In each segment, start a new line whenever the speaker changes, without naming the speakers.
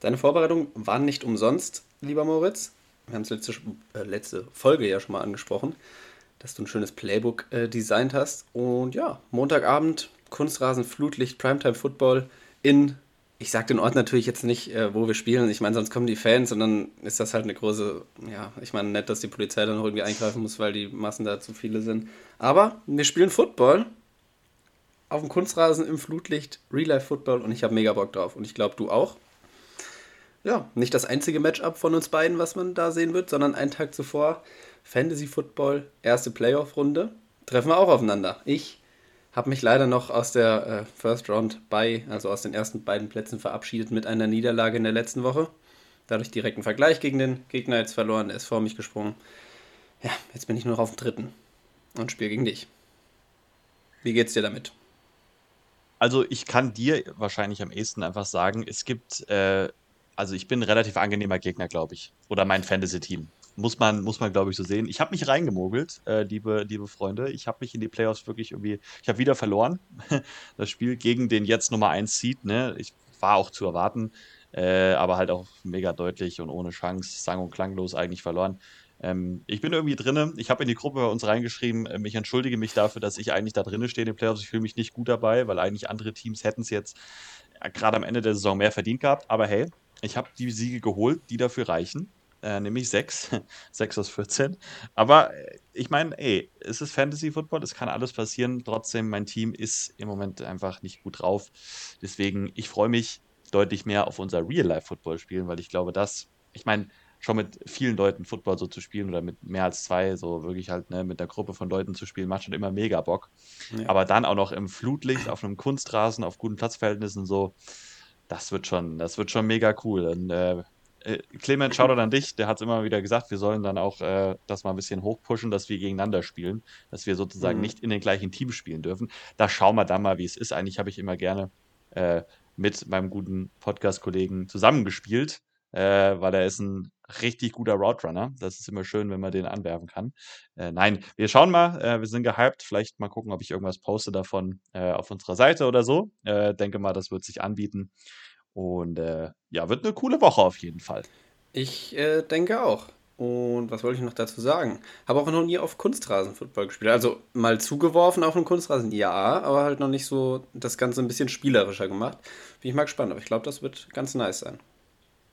Deine Vorbereitungen waren nicht umsonst, lieber Moritz. Wir haben es letzte, äh, letzte Folge ja schon mal angesprochen, dass du ein schönes Playbook äh, designt hast. Und ja, Montagabend, Kunstrasen, Flutlicht, Primetime Football in, ich sag den Ort natürlich jetzt nicht, äh, wo wir spielen. Ich meine, sonst kommen die Fans und dann ist das halt eine große, ja, ich meine, nett, dass die Polizei dann noch irgendwie eingreifen muss, weil die Massen da zu viele sind. Aber wir spielen Football auf dem Kunstrasen im Flutlicht, Real Life Football und ich habe mega Bock drauf. Und ich glaube, du auch ja, nicht das einzige Matchup von uns beiden, was man da sehen wird, sondern einen Tag zuvor Fantasy Football, erste Playoff-Runde. Treffen wir auch aufeinander. Ich habe mich leider noch aus der äh, First Round bei, also aus den ersten beiden Plätzen verabschiedet mit einer Niederlage in der letzten Woche. Dadurch direkten Vergleich gegen den Gegner jetzt verloren, er ist vor mich gesprungen. Ja, jetzt bin ich nur noch auf dem dritten und spiele gegen dich. Wie geht's dir damit?
Also ich kann dir wahrscheinlich am ehesten einfach sagen, es gibt äh, also ich bin ein relativ angenehmer Gegner, glaube ich. Oder mein Fantasy-Team. Muss man, muss man glaube ich, so sehen. Ich habe mich reingemogelt, äh, liebe, liebe Freunde. Ich habe mich in die Playoffs wirklich irgendwie, ich habe wieder verloren. das Spiel gegen den jetzt Nummer 1 Seed, ne? Ich war auch zu erwarten, äh, aber halt auch mega deutlich und ohne Chance, sang- und klanglos eigentlich verloren. Ähm, ich bin irgendwie drinne. Ich habe in die Gruppe bei uns reingeschrieben, äh, ich entschuldige mich dafür, dass ich eigentlich da drinne stehe in den Playoffs. Ich fühle mich nicht gut dabei, weil eigentlich andere Teams hätten es jetzt äh, gerade am Ende der Saison mehr verdient gehabt. Aber hey, ich habe die Siege geholt, die dafür reichen. Äh, nämlich sechs. sechs aus 14. Aber äh, ich meine, ey, es ist Fantasy Football, es kann alles passieren. Trotzdem, mein Team ist im Moment einfach nicht gut drauf. Deswegen, ich freue mich deutlich mehr auf unser Real-Life-Football spielen, weil ich glaube, dass, ich meine, schon mit vielen Leuten Football so zu spielen oder mit mehr als zwei, so wirklich halt ne, mit einer Gruppe von Leuten zu spielen, macht schon immer mega Bock. Ja. Aber dann auch noch im Flutlicht, auf einem Kunstrasen, auf guten Platzverhältnissen so, das wird schon, das wird schon mega cool. Und, äh, äh Clement, schau doch an dich, der hat es immer wieder gesagt, wir sollen dann auch äh, das mal ein bisschen hochpushen, dass wir gegeneinander spielen, dass wir sozusagen mhm. nicht in den gleichen Teams spielen dürfen. Da schauen wir dann mal, wie es ist. Eigentlich habe ich immer gerne äh, mit meinem guten Podcast-Kollegen zusammengespielt, äh, weil er ist ein richtig guter Route Runner. Das ist immer schön, wenn man den anwerfen kann. Äh, nein, wir schauen mal. Äh, wir sind gehypt. Vielleicht mal gucken, ob ich irgendwas poste davon äh, auf unserer Seite oder so. Äh, denke mal, das wird sich anbieten. Und äh, ja, wird eine coole Woche auf jeden Fall.
Ich denke auch. Und was wollte ich noch dazu sagen? Habe auch noch nie auf Kunstrasen Football gespielt. Also mal zugeworfen auf einem Kunstrasen, ja, aber halt noch nicht so das Ganze ein bisschen spielerischer gemacht. Bin ich mal gespannt, aber ich glaube, das wird ganz nice sein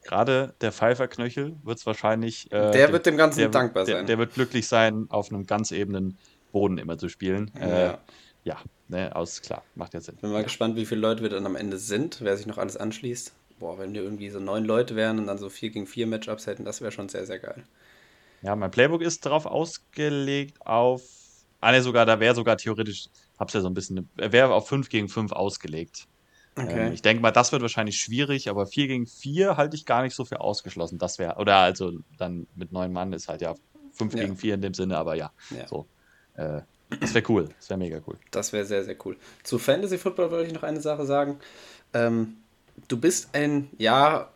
gerade der Pfeifferknöchel wird es wahrscheinlich.
Äh, der dem, wird dem Ganzen
der,
dankbar
sein. Der, der, wird glücklich sein, auf einem ganz ebenen Boden immer zu spielen. Ja, äh, ja ne, aus, klar, macht ja Sinn.
Bin mal ja. gespannt, wie viele Leute wir dann am Ende sind, wer sich noch alles anschließt. Boah, wenn wir irgendwie so neun Leute wären und dann so vier gegen vier Matchups hätten, das wäre schon sehr, sehr geil.
Ja, mein Playbook ist darauf ausgelegt, auf. Ah, ne, sogar, da wäre sogar theoretisch, hab's ja so ein bisschen, wäre auf 5 gegen 5 ausgelegt. Okay. Ähm, ich denke mal, das wird wahrscheinlich schwierig, aber 4 gegen 4 halte ich gar nicht so für ausgeschlossen. Das wäre, oder also dann mit neun Mann ist halt ja 5 ja. gegen 4 in dem Sinne, aber ja. ja. So. Äh, das wäre cool. Das wäre mega cool.
Das wäre sehr, sehr cool. Zu Fantasy Football wollte ich noch eine Sache sagen. Ähm, du bist ein, ja,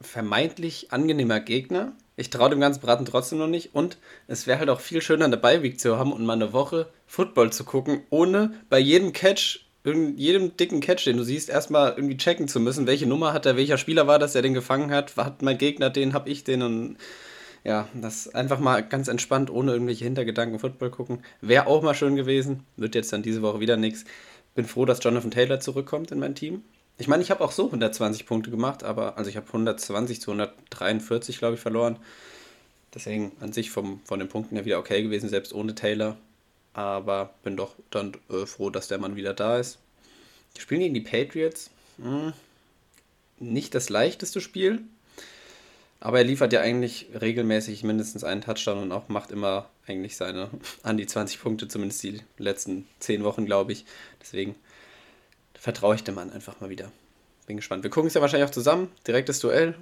vermeintlich angenehmer Gegner. Ich traue dem ganzen Braten trotzdem noch nicht. Und es wäre halt auch viel schöner, eine Beiweek zu haben und mal eine Woche Football zu gucken, ohne bei jedem Catch jedem dicken Catch, den du siehst, erstmal irgendwie checken zu müssen, welche Nummer hat er, welcher Spieler war das, der den gefangen hat, hat mein Gegner den, hab ich den und ja, das einfach mal ganz entspannt, ohne irgendwelche Hintergedanken Football gucken. Wäre auch mal schön gewesen, wird jetzt dann diese Woche wieder nichts. Bin froh, dass Jonathan Taylor zurückkommt in mein Team. Ich meine, ich habe auch so 120 Punkte gemacht, aber also ich habe 120 zu 143, glaube ich, verloren. Deswegen an sich vom, von den Punkten her wieder okay gewesen, selbst ohne Taylor. Aber bin doch dann äh, froh, dass der Mann wieder da ist. Die spielen gegen die Patriots. Hm, nicht das leichteste Spiel. Aber er liefert ja eigentlich regelmäßig mindestens einen Touchdown und auch macht immer eigentlich seine an die 20 Punkte, zumindest die letzten 10 Wochen, glaube ich. Deswegen vertraue ich dem Mann einfach mal wieder. Bin gespannt. Wir gucken es ja wahrscheinlich auch zusammen. Direktes Duell,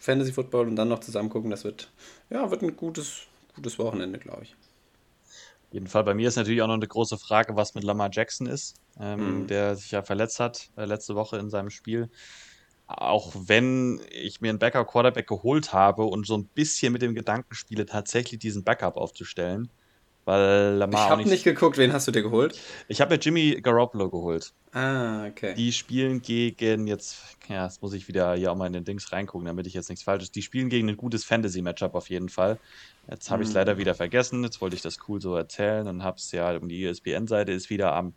Fantasy Football und dann noch zusammen gucken. Das wird, ja, wird ein gutes, gutes Wochenende, glaube ich
jeden Fall. Bei mir ist natürlich auch noch eine große Frage, was mit Lamar Jackson ist, ähm, mhm. der sich ja verletzt hat äh, letzte Woche in seinem Spiel. Auch wenn ich mir einen Backup-Quarterback geholt habe und so ein bisschen mit dem Gedanken spiele, tatsächlich diesen Backup aufzustellen, weil
Lamar Ich habe nicht geguckt, wen hast du dir geholt?
Ich habe mir Jimmy Garoppolo geholt.
Ah, okay.
Die spielen gegen jetzt, ja, jetzt muss ich wieder hier auch mal in den Dings reingucken, damit ich jetzt nichts Falsches. Die spielen gegen ein gutes Fantasy-Matchup auf jeden Fall. Jetzt habe ich es mhm. leider wieder vergessen. Jetzt wollte ich das cool so erzählen und habe es ja um die ESPN-Seite ist wieder am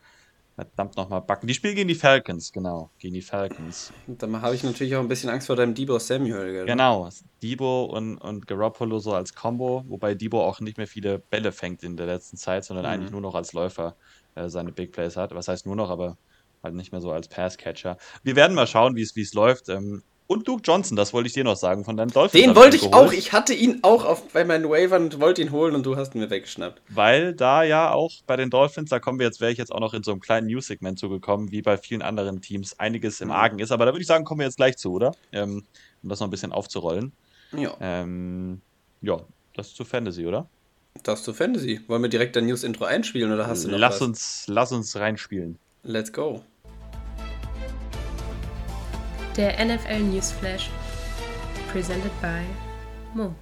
Verdammt nochmal backen. Die spielen gegen die Falcons, genau. Gegen die Falcons.
Dann habe ich natürlich auch ein bisschen Angst vor deinem Debo Samuel. Gell?
Genau. Debo und, und Garoppolo so als Combo, wobei Debo auch nicht mehr viele Bälle fängt in der letzten Zeit, sondern mhm. eigentlich nur noch als Läufer äh, seine Big Plays hat. Was heißt nur noch, aber halt nicht mehr so als Passcatcher. Wir werden mal schauen, wie es läuft. Ähm, und Duke Johnson, das wollte ich dir noch sagen, von deinem
Dolphins. Den wollte ich geholt. auch. Ich hatte ihn auch auf, bei meinen Wavern und wollte ihn holen und du hast ihn mir weggeschnappt.
Weil da ja auch bei den Dolphins, da kommen wir jetzt, wäre ich jetzt auch noch in so einem kleinen News-Segment zugekommen, wie bei vielen anderen Teams einiges im mhm. Argen ist. Aber da würde ich sagen, kommen wir jetzt gleich zu, oder? Ähm, um das noch ein bisschen aufzurollen.
Ja.
Ähm, ja, das ist zu Fantasy, oder?
Das ist zu Fantasy. Wollen wir direkt dein News-Intro einspielen oder hast du noch
lass was? Uns, lass uns reinspielen.
Let's go.
Der NFL Newsflash presented by Mo.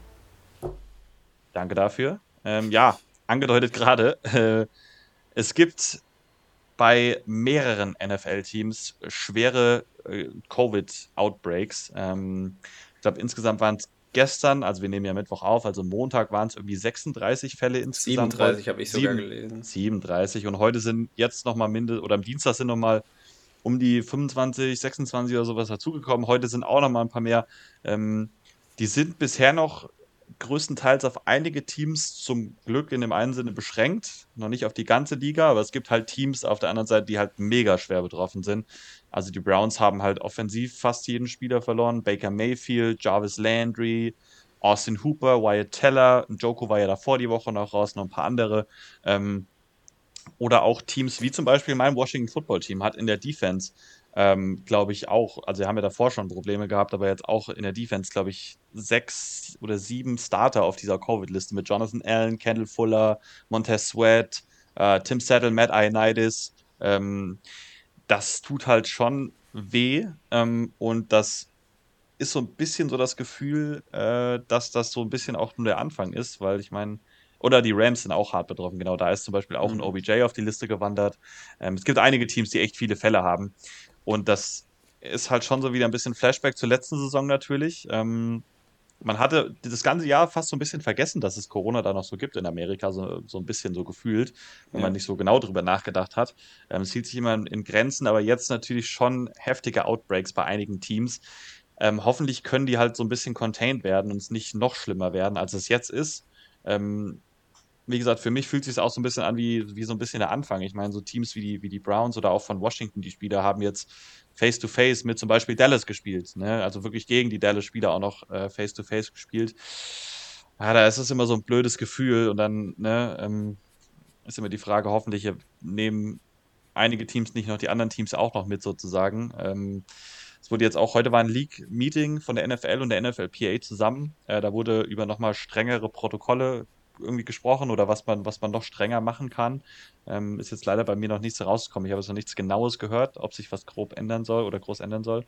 Danke dafür. Ähm, ja, angedeutet gerade, äh, es gibt bei mehreren NFL-Teams schwere äh, Covid-Outbreaks. Ähm, ich glaube, insgesamt waren es gestern, also wir nehmen ja Mittwoch auf, also Montag waren es irgendwie 36 Fälle insgesamt.
37 habe ich sogar gelesen.
37 und heute sind jetzt nochmal mindestens, oder am Dienstag sind nochmal um die 25, 26 oder sowas dazugekommen. Heute sind auch noch mal ein paar mehr. Ähm, die sind bisher noch größtenteils auf einige Teams zum Glück in dem einen Sinne beschränkt, noch nicht auf die ganze Liga, aber es gibt halt Teams auf der anderen Seite, die halt mega schwer betroffen sind. Also die Browns haben halt offensiv fast jeden Spieler verloren. Baker Mayfield, Jarvis Landry, Austin Hooper, Wyatt Teller, Joko war ja davor die Woche noch raus, noch ein paar andere. Ähm, oder auch Teams wie zum Beispiel mein Washington Football Team hat in der Defense, ähm, glaube ich, auch, also haben ja davor schon Probleme gehabt, aber jetzt auch in der Defense, glaube ich, sechs oder sieben Starter auf dieser Covid-Liste mit Jonathan Allen, Kendall Fuller, Montez Sweat, äh, Tim Settle, Matt Ioannidis. Ähm, das tut halt schon weh ähm, und das ist so ein bisschen so das Gefühl, äh, dass das so ein bisschen auch nur der Anfang ist, weil ich meine, oder die Rams sind auch hart betroffen. Genau, da ist zum Beispiel auch mhm. ein OBJ auf die Liste gewandert. Ähm, es gibt einige Teams, die echt viele Fälle haben. Und das ist halt schon so wieder ein bisschen Flashback zur letzten Saison natürlich. Ähm, man hatte das ganze Jahr fast so ein bisschen vergessen, dass es Corona da noch so gibt in Amerika, so, so ein bisschen so gefühlt, wenn ja. man nicht so genau drüber nachgedacht hat. Ähm, es hielt sich immer in Grenzen, aber jetzt natürlich schon heftige Outbreaks bei einigen Teams. Ähm, hoffentlich können die halt so ein bisschen contained werden und es nicht noch schlimmer werden, als es jetzt ist. Ähm, wie gesagt, für mich fühlt es sich auch so ein bisschen an wie, wie so ein bisschen der Anfang. Ich meine, so Teams wie die, wie die Browns oder auch von Washington, die Spieler haben jetzt Face-to-Face -face mit zum Beispiel Dallas gespielt. Ne? Also wirklich gegen die Dallas-Spieler auch noch äh, Face-to-Face -face gespielt. Ja, da ist es immer so ein blödes Gefühl und dann ne, ähm, ist immer die Frage, hoffentlich nehmen einige Teams nicht noch die anderen Teams auch noch mit sozusagen. Ähm, es wurde jetzt auch, heute war ein League-Meeting von der NFL und der NFLPA zusammen. Äh, da wurde über nochmal strengere Protokolle irgendwie gesprochen oder was man, was man noch strenger machen kann. Ähm, ist jetzt leider bei mir noch nichts rausgekommen. Ich habe jetzt noch nichts Genaues gehört, ob sich was grob ändern soll oder groß ändern soll.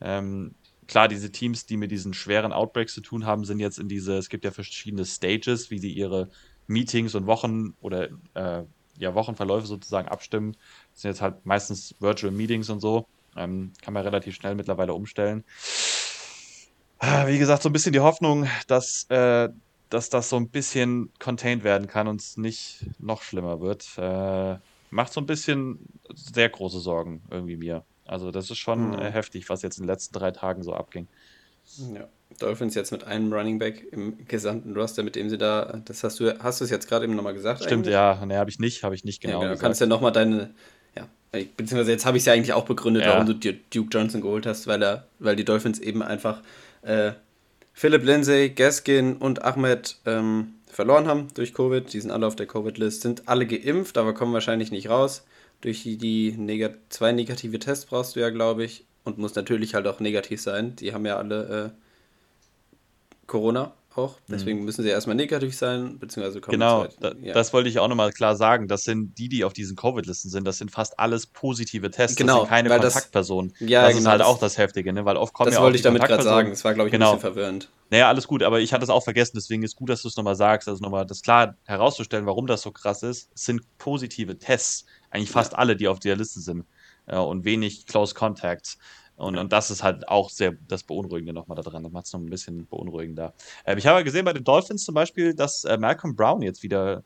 Ähm, klar, diese Teams, die mit diesen schweren Outbreaks zu tun haben, sind jetzt in diese, es gibt ja verschiedene Stages, wie sie ihre Meetings und Wochen oder äh, ja, Wochenverläufe sozusagen abstimmen. Das sind jetzt halt meistens Virtual Meetings und so. Ähm, kann man relativ schnell mittlerweile umstellen. Wie gesagt, so ein bisschen die Hoffnung, dass äh, dass das so ein bisschen contained werden kann und es nicht noch schlimmer wird. Äh, macht so ein bisschen sehr große Sorgen irgendwie mir. Also das ist schon mhm. äh, heftig, was jetzt in den letzten drei Tagen so abging.
Ja. Dolphins jetzt mit einem Running Back im gesamten Roster, mit dem sie da, das hast du, hast du es jetzt gerade eben nochmal gesagt?
Stimmt, eigentlich? ja, ne, habe ich nicht, habe ich nicht genau. Ja, genau.
Du kannst ja nochmal deine, ja, beziehungsweise jetzt habe ich es ja eigentlich auch begründet, ja. warum du Duke Johnson geholt hast, weil er, weil die Dolphins eben einfach äh, Philipp Lindsay, Gaskin und Ahmed ähm, verloren haben durch Covid. Die sind alle auf der Covid-List, sind alle geimpft, aber kommen wahrscheinlich nicht raus. Durch die, die neg zwei negative Tests brauchst du ja, glaube ich. Und muss natürlich halt auch negativ sein. Die haben ja alle äh, Corona auch. Deswegen mhm. müssen sie erstmal negativ sein, beziehungsweise
kommen Genau, da, ja. das wollte ich auch nochmal klar sagen. Das sind die, die auf diesen Covid-Listen sind, das sind fast alles positive Tests.
Genau,
das sind keine Kontaktpersonen.
Das, ja,
das
genau,
ist halt auch das Heftige, ne? weil oft kommen
Das ja wollte ich damit gerade sagen. Das war, glaube ich, genau. ein bisschen verwirrend.
Naja, alles gut, aber ich hatte es auch vergessen, deswegen ist gut, dass du es nochmal sagst, also nochmal das klar herauszustellen, warum das so krass ist. Es sind positive Tests, eigentlich fast ja. alle, die auf der Liste sind äh, und wenig Close Contacts. Und, und das ist halt auch sehr das Beunruhigende nochmal daran. Das macht es noch ein bisschen beunruhigender. Äh, ich habe ja gesehen bei den Dolphins zum Beispiel, dass äh, Malcolm Brown jetzt wieder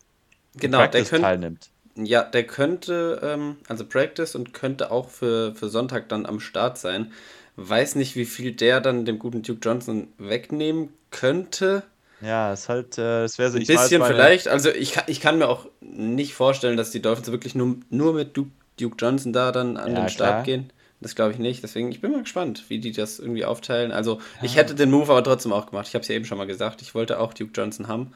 genau, der könnt, teilnimmt. Ja, der könnte, ähm, also Practice und könnte auch für, für Sonntag dann am Start sein. Weiß nicht, wie viel der dann dem guten Duke Johnson wegnehmen könnte.
Ja, ist halt, äh, es wäre so.
Ein bisschen meine... vielleicht. Also ich kann, ich kann mir auch nicht vorstellen, dass die Dolphins wirklich nur, nur mit Duke, Duke Johnson da dann an ja, den Start klar. gehen. Das glaube ich nicht. Deswegen, ich bin mal gespannt, wie die das irgendwie aufteilen. Also, ich hätte den Move aber trotzdem auch gemacht. Ich habe es ja eben schon mal gesagt. Ich wollte auch Duke Johnson haben.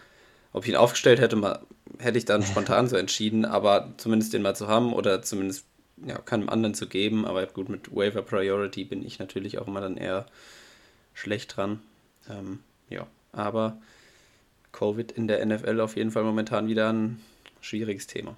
Ob ich ihn aufgestellt hätte, mal, hätte ich dann spontan so entschieden. Aber zumindest den mal zu haben oder zumindest ja, keinem anderen zu geben. Aber gut, mit Waiver Priority bin ich natürlich auch immer dann eher schlecht dran. Ähm, ja, aber Covid in der NFL auf jeden Fall momentan wieder ein schwieriges Thema.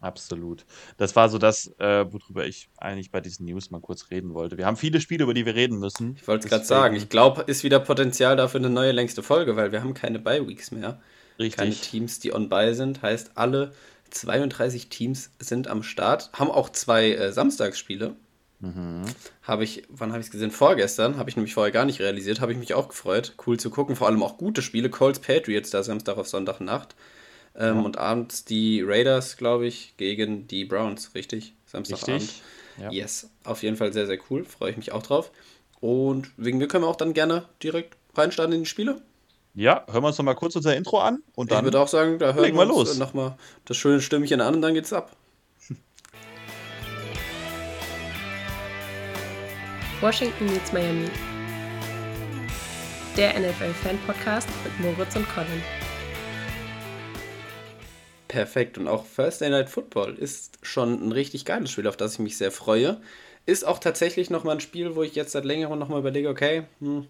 Absolut. Das war so das, äh, worüber ich eigentlich bei diesen News mal kurz reden wollte. Wir haben viele Spiele, über die wir reden müssen.
Ich wollte es gerade sagen. Ich glaube, ist wieder Potenzial dafür eine neue längste Folge, weil wir haben keine Bye-Weeks mehr. Richtig. Keine Teams, die on-by sind. Heißt, alle 32 Teams sind am Start. Haben auch zwei äh, Samstagsspiele. Mhm. Habe ich, wann habe ich es gesehen? Vorgestern. Habe ich nämlich vorher gar nicht realisiert. Habe ich mich auch gefreut. Cool zu gucken. Vor allem auch gute Spiele. Colts Patriots da Samstag auf Sonntagnacht. Ähm, ja. Und abends die Raiders, glaube ich, gegen die Browns, richtig? Samstagabend. Richtig. Ja. Yes, auf jeden Fall sehr, sehr cool. Freue ich mich auch drauf. Und wegen mir können wir auch dann gerne direkt reinstarten in die Spiele.
Ja, hören wir uns noch mal kurz unser Intro an und dann.
Ich würde auch sagen, da hören wir uns los. noch mal das schöne Stimmchen an und dann geht's ab.
Washington meets Miami. Der NFL-Fan-Podcast mit Moritz und Colin.
Perfekt. Und auch Thursday Night Football ist schon ein richtig geiles Spiel, auf das ich mich sehr freue. Ist auch tatsächlich nochmal ein Spiel, wo ich jetzt seit längerem nochmal überlege, okay, hm,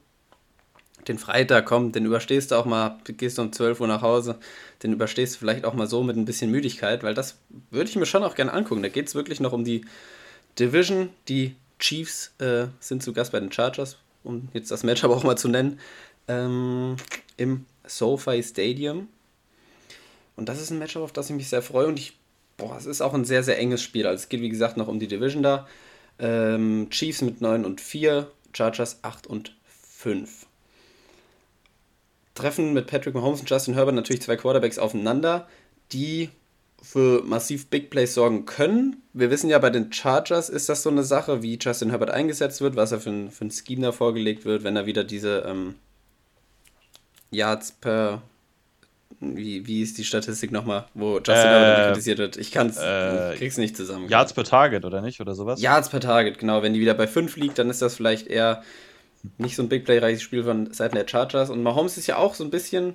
den Freitag, komm, den überstehst du auch mal, gehst um 12 Uhr nach Hause, den überstehst du vielleicht auch mal so mit ein bisschen Müdigkeit, weil das würde ich mir schon auch gerne angucken. Da geht es wirklich noch um die Division. Die Chiefs äh, sind zu Gast bei den Chargers, um jetzt das Match aber auch mal zu nennen, ähm, im SoFi Stadium. Und das ist ein Matchup, auf das ich mich sehr freue. Und ich, boah, es ist auch ein sehr, sehr enges Spiel. Also es geht, wie gesagt, noch um die Division da. Ähm, Chiefs mit 9 und 4, Chargers 8 und 5. Treffen mit Patrick Mahomes und Justin Herbert natürlich zwei Quarterbacks aufeinander, die für massiv Big Plays sorgen können. Wir wissen ja, bei den Chargers ist das so eine Sache, wie Justin Herbert eingesetzt wird, was er für ein, für ein Scheme da vorgelegt wird, wenn er wieder diese ähm, Yards per wie, wie ist die Statistik nochmal, wo Justin äh, kritisiert wird? Ich kann's, äh, krieg's nicht zusammen.
Yards per Target, oder nicht? Oder sowas?
Yards per Target, genau. Wenn die wieder bei 5 liegt, dann ist das vielleicht eher nicht so ein Big Play-reiches Spiel von Seiten der Chargers. Und Mahomes ist ja auch so ein bisschen,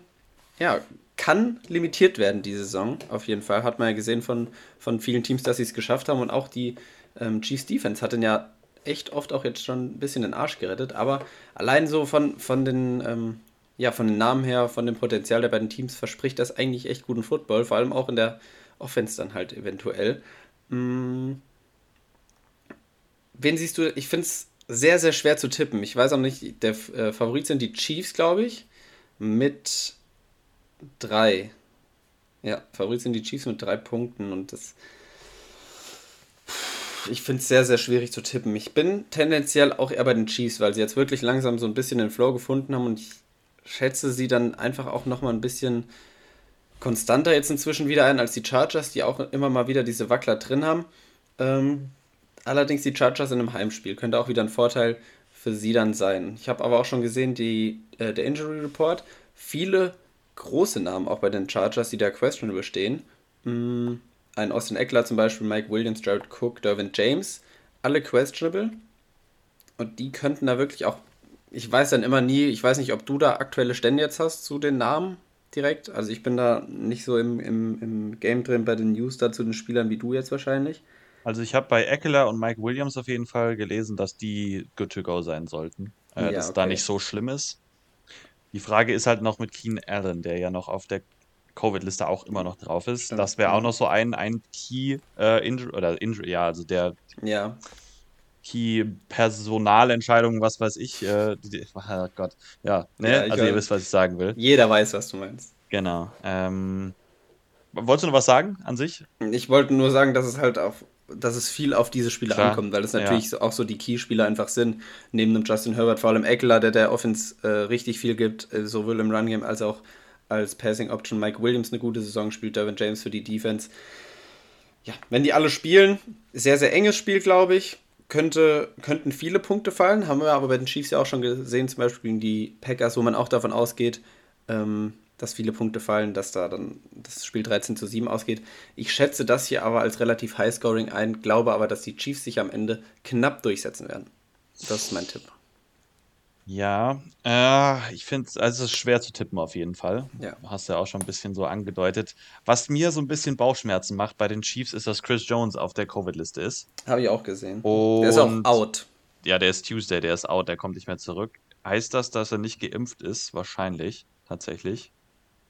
ja, kann limitiert werden die Saison, auf jeden Fall. Hat man ja gesehen von, von vielen Teams, dass sie es geschafft haben. Und auch die ähm, Chiefs Defense hat den ja echt oft auch jetzt schon ein bisschen den Arsch gerettet. Aber allein so von, von den ähm, ja, von den Namen her, von dem Potenzial der beiden Teams verspricht das eigentlich echt guten Football, vor allem auch in der Offense dann halt eventuell. Hm. Wen siehst du? Ich finde es sehr, sehr schwer zu tippen. Ich weiß auch nicht, der äh, Favorit sind die Chiefs, glaube ich, mit drei. Ja, Favorit sind die Chiefs mit drei Punkten und das. Ich finde es sehr, sehr schwierig zu tippen. Ich bin tendenziell auch eher bei den Chiefs, weil sie jetzt wirklich langsam so ein bisschen den Flow gefunden haben und ich schätze sie dann einfach auch nochmal ein bisschen konstanter jetzt inzwischen wieder ein als die Chargers, die auch immer mal wieder diese Wackler drin haben. Ähm, allerdings die Chargers in einem Heimspiel könnte auch wieder ein Vorteil für sie dann sein. Ich habe aber auch schon gesehen, die, äh, der Injury Report, viele große Namen auch bei den Chargers, die da questionable stehen. Mm, ein Austin Eckler zum Beispiel, Mike Williams, Jared Cook, Dervin James, alle questionable. Und die könnten da wirklich auch ich weiß dann immer nie, ich weiß nicht, ob du da aktuelle Stände jetzt hast zu den Namen direkt. Also ich bin da nicht so im, im, im Game drin bei den News da zu den Spielern wie du jetzt wahrscheinlich.
Also ich habe bei Eckler und Mike Williams auf jeden Fall gelesen, dass die good to go sein sollten. Äh, ja, dass okay. da nicht so schlimm ist. Die Frage ist halt noch mit Keen Allen, der ja noch auf der Covid-Liste auch immer noch drauf ist. Das wäre auch noch so ein, ein Key äh, Injury oder Injury, ja, also der
ja
Key-Personalentscheidungen, was weiß ich. Äh, die, oh Gott, ja, ne?
Ja,
also ihr wisst, was ich sagen will.
Jeder weiß, was du meinst.
Genau. Ähm, wolltest du noch was sagen an sich?
Ich wollte nur sagen, dass es halt auf, dass es viel auf diese Spieler
Klar,
ankommt, weil es
ja.
natürlich so- auch so die Key-Spieler einfach sind. Neben dem Justin Herbert, vor allem Eckler, der der Offense äh, richtig viel gibt, äh, sowohl im Run-Game als auch als Passing-Option. Mike Williams eine gute Saison spielt, Derwin James für die Defense. Ja, wenn die alle spielen, sehr, sehr enges Spiel, glaube ich. Könnte, könnten viele Punkte fallen, haben wir aber bei den Chiefs ja auch schon gesehen, zum Beispiel gegen die Packers, wo man auch davon ausgeht, ähm, dass viele Punkte fallen, dass da dann das Spiel 13 zu 7 ausgeht. Ich schätze das hier aber als relativ High-Scoring ein, glaube aber, dass die Chiefs sich am Ende knapp durchsetzen werden. Das ist mein Tipp.
Ja, äh, ich finde also es ist schwer zu tippen auf jeden Fall.
Ja.
Hast ja auch schon ein bisschen so angedeutet. Was mir so ein bisschen Bauchschmerzen macht bei den Chiefs, ist, dass Chris Jones auf der Covid-Liste ist.
Habe ich auch gesehen.
Und
Der ist auch out.
Ja, der ist Tuesday, der ist out, der kommt nicht mehr zurück. Heißt das, dass er nicht geimpft ist? Wahrscheinlich, tatsächlich.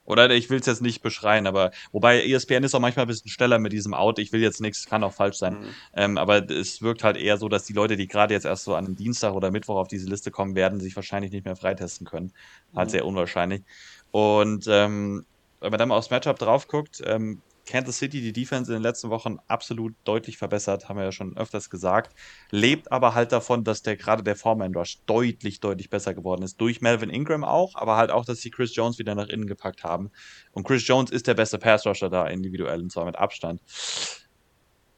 Oder ich will es jetzt nicht beschreien, aber wobei ESPN ist auch manchmal ein bisschen schneller mit diesem Out. Ich will jetzt nichts, kann auch falsch sein.
Mhm.
Ähm, aber es wirkt halt eher so, dass die Leute, die gerade jetzt erst so an einem Dienstag oder Mittwoch auf diese Liste kommen, werden sich wahrscheinlich nicht mehr freitesten können. Halt
Mhm.
sehr unwahrscheinlich. Und ähm, wenn man dann mal aufs Matchup drauf guckt, ähm, Kansas City, die Defense in den letzten Wochen absolut deutlich verbessert, haben wir ja schon öfters gesagt, lebt aber halt davon, dass der gerade der Foreman Rush deutlich, deutlich besser geworden ist. Durch Melvin Ingram auch, aber halt auch, dass sie Chris Jones wieder nach innen gepackt haben. Und Chris Jones ist der beste Pass Rusher da individuell und zwar mit Abstand.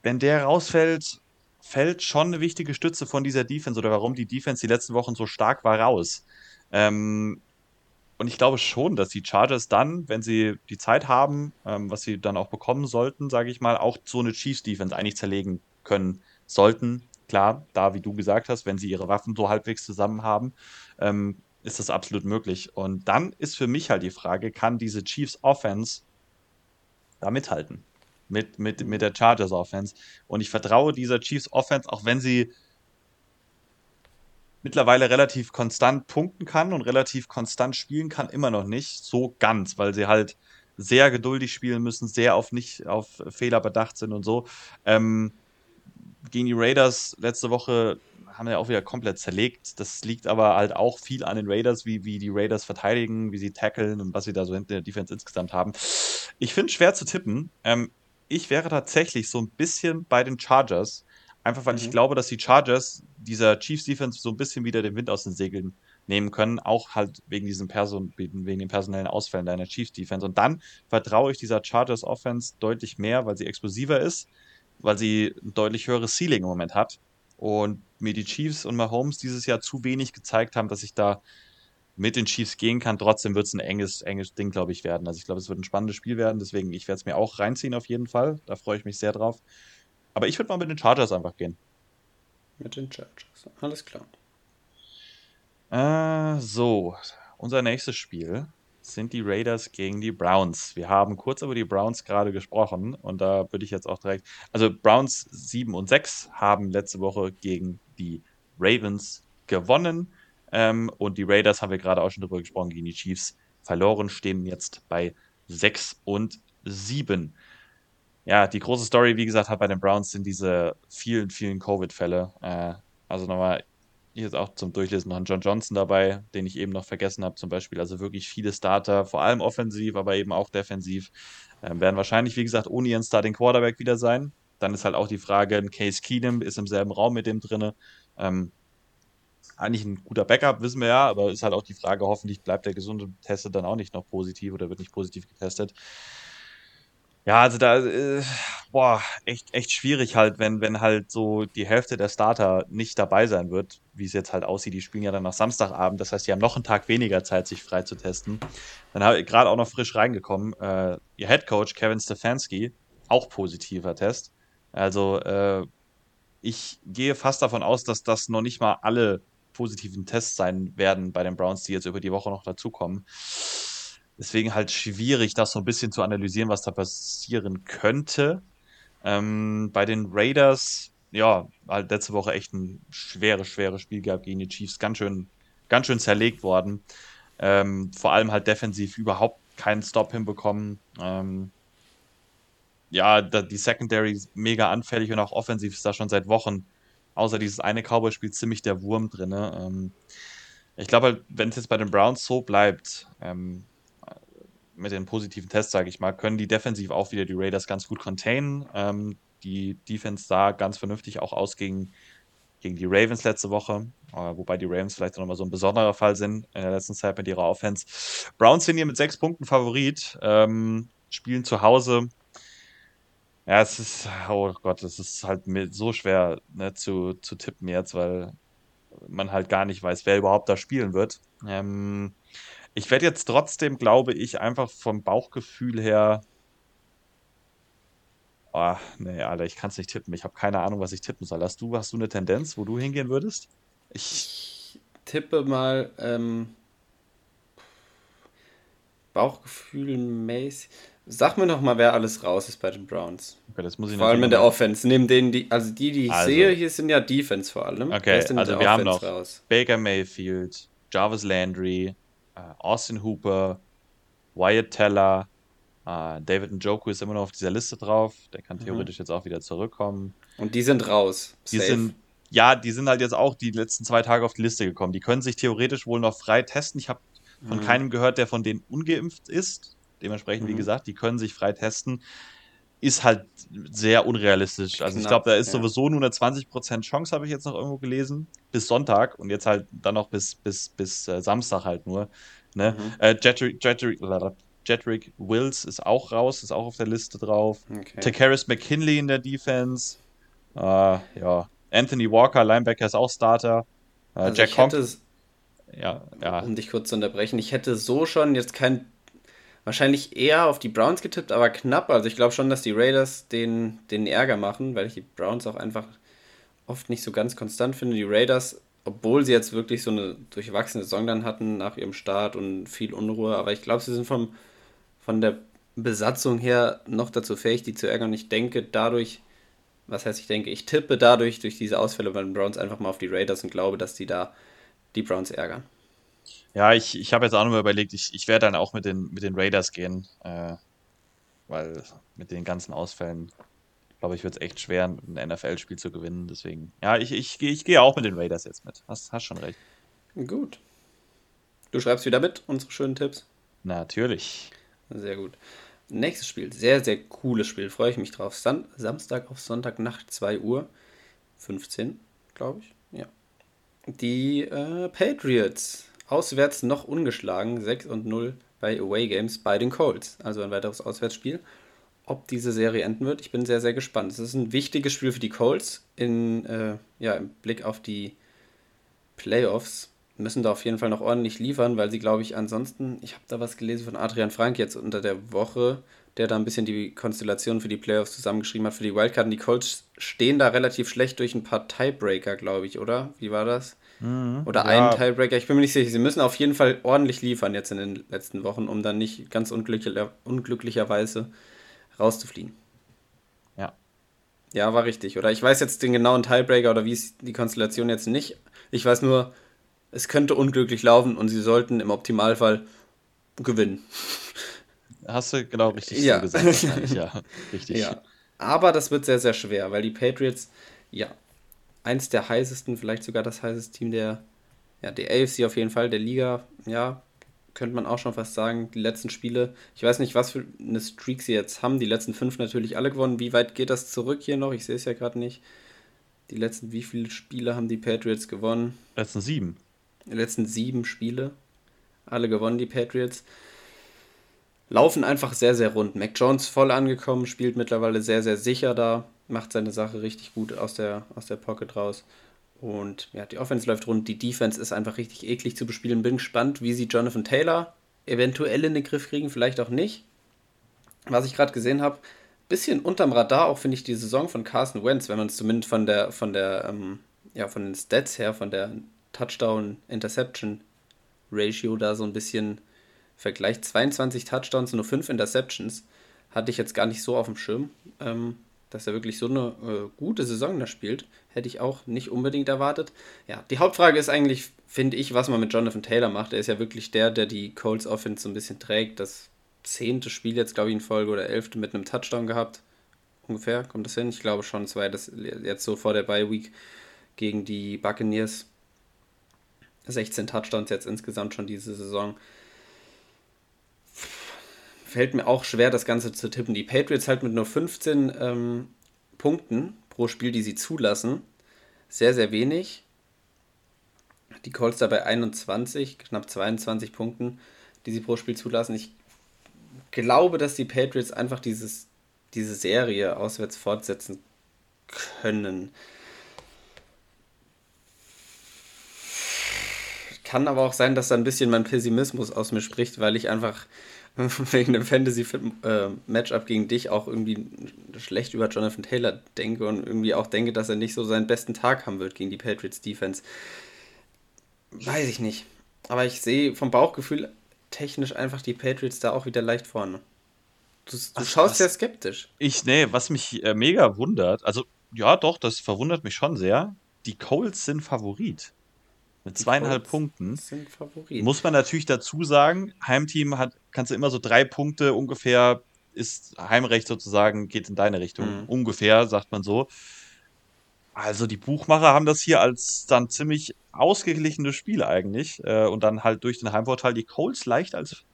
Wenn der rausfällt, fällt schon eine wichtige Stütze von dieser Defense oder warum die Defense die letzten Wochen so stark war raus. Ähm, und ich glaube schon, dass die Chargers dann, wenn sie die Zeit haben, ähm, was sie dann auch bekommen sollten, sage ich mal, auch so eine Chiefs-Defense eigentlich zerlegen können sollten. Klar, da, wie du gesagt hast, wenn sie ihre Waffen so halbwegs zusammen haben, ähm, ist das absolut möglich. Und dann ist für mich halt die Frage, kann diese Chiefs-Offense da mithalten? Mit, mit, mit der Chargers-Offense. Und ich vertraue dieser Chiefs-Offense, auch wenn sie mittlerweile relativ konstant punkten kann und relativ konstant spielen kann, immer noch nicht so ganz, weil sie halt sehr geduldig spielen müssen, sehr auf nicht auf Fehler bedacht sind und so. Ähm, gegen die Raiders letzte Woche haben wir auch wieder komplett zerlegt. Das liegt aber halt auch viel an den Raiders, wie, wie die Raiders verteidigen, wie sie tackeln und was sie da so hinter der Defense insgesamt haben. Ich finde es schwer zu tippen. Ähm, ich wäre tatsächlich so ein bisschen bei den Chargers, einfach weil ich
Mhm.
glaube, dass die Chargers dieser Chiefs Defense so ein bisschen wieder den Wind aus den Segeln nehmen können, auch halt wegen diesen Person, wegen wegen den personellen Ausfällen deiner Chiefs Defense. Und dann vertraue ich dieser Chargers Offense deutlich mehr, weil sie explosiver ist, weil sie ein deutlich höheres Ceiling im Moment hat. Und mir die Chiefs und Mahomes dieses Jahr zu wenig gezeigt haben, dass ich da mit den Chiefs gehen kann. Trotzdem wird es ein enges, enges Ding, glaube ich, werden. Also ich glaube, es wird ein spannendes Spiel werden. Deswegen, ich werde es mir auch reinziehen auf jeden Fall. Da freue ich mich sehr drauf. Aber ich würde mal mit den Chargers einfach gehen.
Mit den Chargers. Alles klar.
Äh, so, unser nächstes Spiel sind die Raiders gegen die Browns. Wir haben kurz über die Browns gerade gesprochen und da würde ich jetzt auch direkt. Also, Browns 7 und 6 haben letzte Woche gegen die Ravens gewonnen. Ähm, und die Raiders haben wir gerade auch schon drüber gesprochen, gegen die Chiefs verloren, stehen jetzt bei 6 und 7. Ja, die große Story, wie gesagt, hat bei den Browns sind diese vielen, vielen Covid-Fälle. Äh, also nochmal hier ist auch zum Durchlesen noch ein John Johnson dabei, den ich eben noch vergessen habe, zum Beispiel. Also wirklich viele Starter, vor allem offensiv, aber eben auch defensiv. Ähm, werden wahrscheinlich, wie gesagt, ohne ihren Starting Quarterback wieder sein. Dann ist halt auch die Frage, ein Case Keenum ist im selben Raum mit dem drinne. Ähm, eigentlich ein guter Backup, wissen wir ja, aber ist halt auch die Frage, hoffentlich bleibt der gesunde testet dann auch nicht noch positiv oder wird nicht positiv getestet. Ja, also da, äh, boah, echt, echt schwierig halt, wenn, wenn halt so die Hälfte der Starter nicht dabei sein wird, wie es jetzt halt aussieht. Die spielen ja dann nach Samstagabend, das heißt, die haben noch einen Tag weniger Zeit, sich frei zu testen. Dann habe ich gerade auch noch frisch reingekommen, äh, ihr Head Coach Kevin Stefanski, auch positiver Test. Also, äh, ich gehe fast davon aus, dass das noch nicht mal alle positiven Tests sein werden bei den Browns, die jetzt über die Woche noch dazukommen. Deswegen halt schwierig, das so ein bisschen zu analysieren, was da passieren könnte. Ähm, bei den Raiders, ja, halt letzte Woche echt ein schweres, schweres Spiel gehabt gegen die Chiefs. Ganz schön, ganz schön zerlegt worden. Ähm, vor allem halt defensiv überhaupt keinen Stop hinbekommen. Ähm, ja, die Secondary mega anfällig und auch offensiv ist da schon seit Wochen außer dieses eine Cowboy-Spiel ziemlich der Wurm drin. Ähm, ich glaube halt, wenn es jetzt bei den Browns so bleibt, ähm, mit den positiven Tests, sage ich mal, können die defensiv auch wieder die Raiders ganz gut containen. Ähm, die Defense sah ganz vernünftig auch aus gegen, gegen die Ravens letzte Woche, äh, wobei die Ravens vielleicht nochmal so ein besonderer Fall sind in der letzten Zeit mit ihrer Offense. Browns sind hier mit sechs Punkten Favorit, ähm, spielen zu Hause. Ja, es ist, oh Gott, es ist halt so schwer ne, zu, zu tippen jetzt, weil man halt gar nicht weiß, wer überhaupt da spielen wird. Ähm, ich werde jetzt trotzdem, glaube ich, einfach vom Bauchgefühl her. Oh, nee, Alter, ich kann es nicht tippen. Ich habe keine Ahnung, was ich tippen soll. Hast du, hast du eine Tendenz, wo du hingehen würdest?
Ich, ich tippe mal ähm, Bauchgefühl mäßig. Sag mir noch mal, wer alles raus ist bei den Browns. Okay, das muss ich vor allem in der Offense. Neben denen, die, also die, die ich also. sehe, hier sind ja Defense vor allem.
Okay, also wir Offense haben noch raus? Baker Mayfield, Jarvis Landry, Austin Hooper, Wyatt Teller, uh, David Njoku ist immer noch auf dieser Liste drauf. Der kann mhm. theoretisch mhm. jetzt auch wieder zurückkommen.
Und die sind raus.
Die Safe. sind ja, die sind halt jetzt auch die letzten zwei Tage auf die Liste gekommen. Die können sich theoretisch wohl noch frei testen. Ich habe von mhm. keinem gehört, der von denen ungeimpft ist. Dementsprechend, mhm. wie gesagt, die können sich frei testen. Ist halt sehr unrealistisch. Also Knapp, ich glaube, da ist ja. sowieso nur eine 20% Chance, habe ich jetzt noch irgendwo gelesen, bis Sonntag und jetzt halt dann noch bis, bis, bis äh, Samstag halt nur. Ne? Mhm. Äh, Jedrick, Jedrick, Jedrick Wills ist auch raus, ist auch auf der Liste drauf. Okay. Takaris McKinley in der Defense. Äh, ja. Anthony Walker, Linebacker, ist auch Starter.
Äh, also Jack Honk. Ja, ja. Um dich kurz zu unterbrechen, ich hätte so schon jetzt kein wahrscheinlich eher auf die Browns getippt, aber knapp. Also ich glaube schon, dass die Raiders den, den Ärger machen, weil ich die Browns auch einfach oft nicht so ganz konstant finde. Die Raiders, obwohl sie jetzt wirklich so eine durchwachsene Saison dann hatten nach ihrem Start und viel Unruhe, aber ich glaube, sie sind vom, von der Besatzung her noch dazu fähig, die zu ärgern. Ich denke dadurch, was heißt ich denke, ich tippe dadurch, durch diese Ausfälle bei den Browns einfach mal auf die Raiders und glaube, dass die da die Browns ärgern.
Ja, ich, ich habe jetzt auch nochmal überlegt, ich, ich werde dann auch mit den, mit den Raiders gehen, äh, weil mit den ganzen Ausfällen, glaube ich, wird es echt schwer, ein NFL-Spiel zu gewinnen. Deswegen, ja, ich, ich, ich gehe auch mit den Raiders jetzt mit. Hast, hast schon recht.
Gut. Du schreibst wieder mit, unsere schönen Tipps?
Natürlich.
Sehr gut. Nächstes Spiel, sehr, sehr cooles Spiel, freue ich mich drauf. Sam Samstag auf Sonntag Nacht 2 Uhr 15, glaube ich. Ja. Die äh, Patriots auswärts noch ungeschlagen, 6 und 0 bei Away Games bei den Colts. Also ein weiteres Auswärtsspiel. Ob diese Serie enden wird, ich bin sehr, sehr gespannt. Es ist ein wichtiges Spiel für die Colts in, äh, ja, im Blick auf die Playoffs. Müssen da auf jeden Fall noch ordentlich liefern, weil sie, glaube ich, ansonsten, ich habe da was gelesen von Adrian Frank jetzt unter der Woche, der da ein bisschen die Konstellation für die Playoffs zusammengeschrieben hat, für die Wildcard. Und die Colts stehen da relativ schlecht durch ein paar Tiebreaker, glaube ich, oder? Wie war das? Mhm. Oder ja. einen Tiebreaker. Ich bin mir nicht sicher. Sie müssen auf jeden Fall ordentlich liefern jetzt in den letzten Wochen, um dann nicht ganz unglücklicher, unglücklicherweise rauszufliegen.
Ja.
Ja, war richtig. Oder ich weiß jetzt den genauen Tiebreaker oder wie ist die Konstellation jetzt nicht. Ich weiß nur, es könnte unglücklich laufen und sie sollten im Optimalfall gewinnen.
Hast du genau richtig ja. so gesagt. ja, richtig. Ja.
Aber das wird sehr, sehr schwer, weil die Patriots, ja, eins der heißesten, vielleicht sogar das heißeste Team der, ja, der AFC auf jeden Fall, der Liga, ja, könnte man auch schon fast sagen, die letzten Spiele, ich weiß nicht, was für eine Streak sie jetzt haben, die letzten fünf natürlich alle gewonnen. Wie weit geht das zurück hier noch? Ich sehe es ja gerade nicht. Die letzten, wie viele Spiele haben die Patriots gewonnen?
Letzten sieben.
Die letzten sieben Spiele. Alle gewonnen, die Patriots. Laufen einfach sehr, sehr rund. Mac Jones voll angekommen, spielt mittlerweile sehr, sehr sicher da macht seine Sache richtig gut aus der, aus der Pocket raus. Und ja, die Offense läuft rund, die Defense ist einfach richtig eklig zu bespielen. Bin gespannt, wie sie Jonathan Taylor eventuell in den Griff kriegen, vielleicht auch nicht. Was ich gerade gesehen habe, bisschen unterm Radar auch finde ich die Saison von Carson Wentz, wenn man es zumindest von der von der ähm, ja von den Stats her, von der Touchdown Interception Ratio da so ein bisschen vergleicht. 22 Touchdowns, nur 5 Interceptions hatte ich jetzt gar nicht so auf dem Schirm. Ähm, dass er wirklich so eine äh, gute Saison da spielt, hätte ich auch nicht unbedingt erwartet. Ja, die Hauptfrage ist eigentlich, finde ich, was man mit Jonathan Taylor macht. Er ist ja wirklich der, der die Colts Offense so ein bisschen trägt. Das zehnte Spiel jetzt, glaube ich, in Folge oder elfte mit einem Touchdown gehabt. Ungefähr, kommt das hin? Ich glaube schon, es war das jetzt so vor der Bye Week gegen die Buccaneers. 16 Touchdowns jetzt insgesamt schon diese Saison. Fällt mir auch schwer, das Ganze zu tippen. Die Patriots halt mit nur 15 ähm, Punkten pro Spiel, die sie zulassen. Sehr, sehr wenig. Die Colts dabei 21, knapp 22 Punkten, die sie pro Spiel zulassen. Ich glaube, dass die Patriots einfach dieses, diese Serie auswärts fortsetzen können. Kann aber auch sein, dass da ein bisschen mein Pessimismus aus mir spricht, weil ich einfach wegen dem Fantasy-Matchup äh, gegen dich auch irgendwie schlecht über Jonathan Taylor denke und irgendwie auch denke, dass er nicht so seinen besten Tag haben wird gegen die Patriots Defense. Weiß ich nicht. Aber ich sehe vom Bauchgefühl technisch einfach die Patriots da auch wieder leicht vorne. Du, du Ach, schaust ja skeptisch.
Ich, nee, was mich äh, mega wundert, also ja, doch, das verwundert mich schon sehr. Die Colts sind Favorit. Mit zweieinhalb Punkten. Sind Favorit. Muss man natürlich dazu sagen, Heimteam hat, kannst du immer so drei Punkte ungefähr, ist Heimrecht sozusagen, geht in deine Richtung. Mhm. Ungefähr, sagt man so. Also die Buchmacher haben das hier als dann ziemlich ausgeglichenes Spiel eigentlich. Äh, und dann halt durch den Heimvorteil die Colts leicht als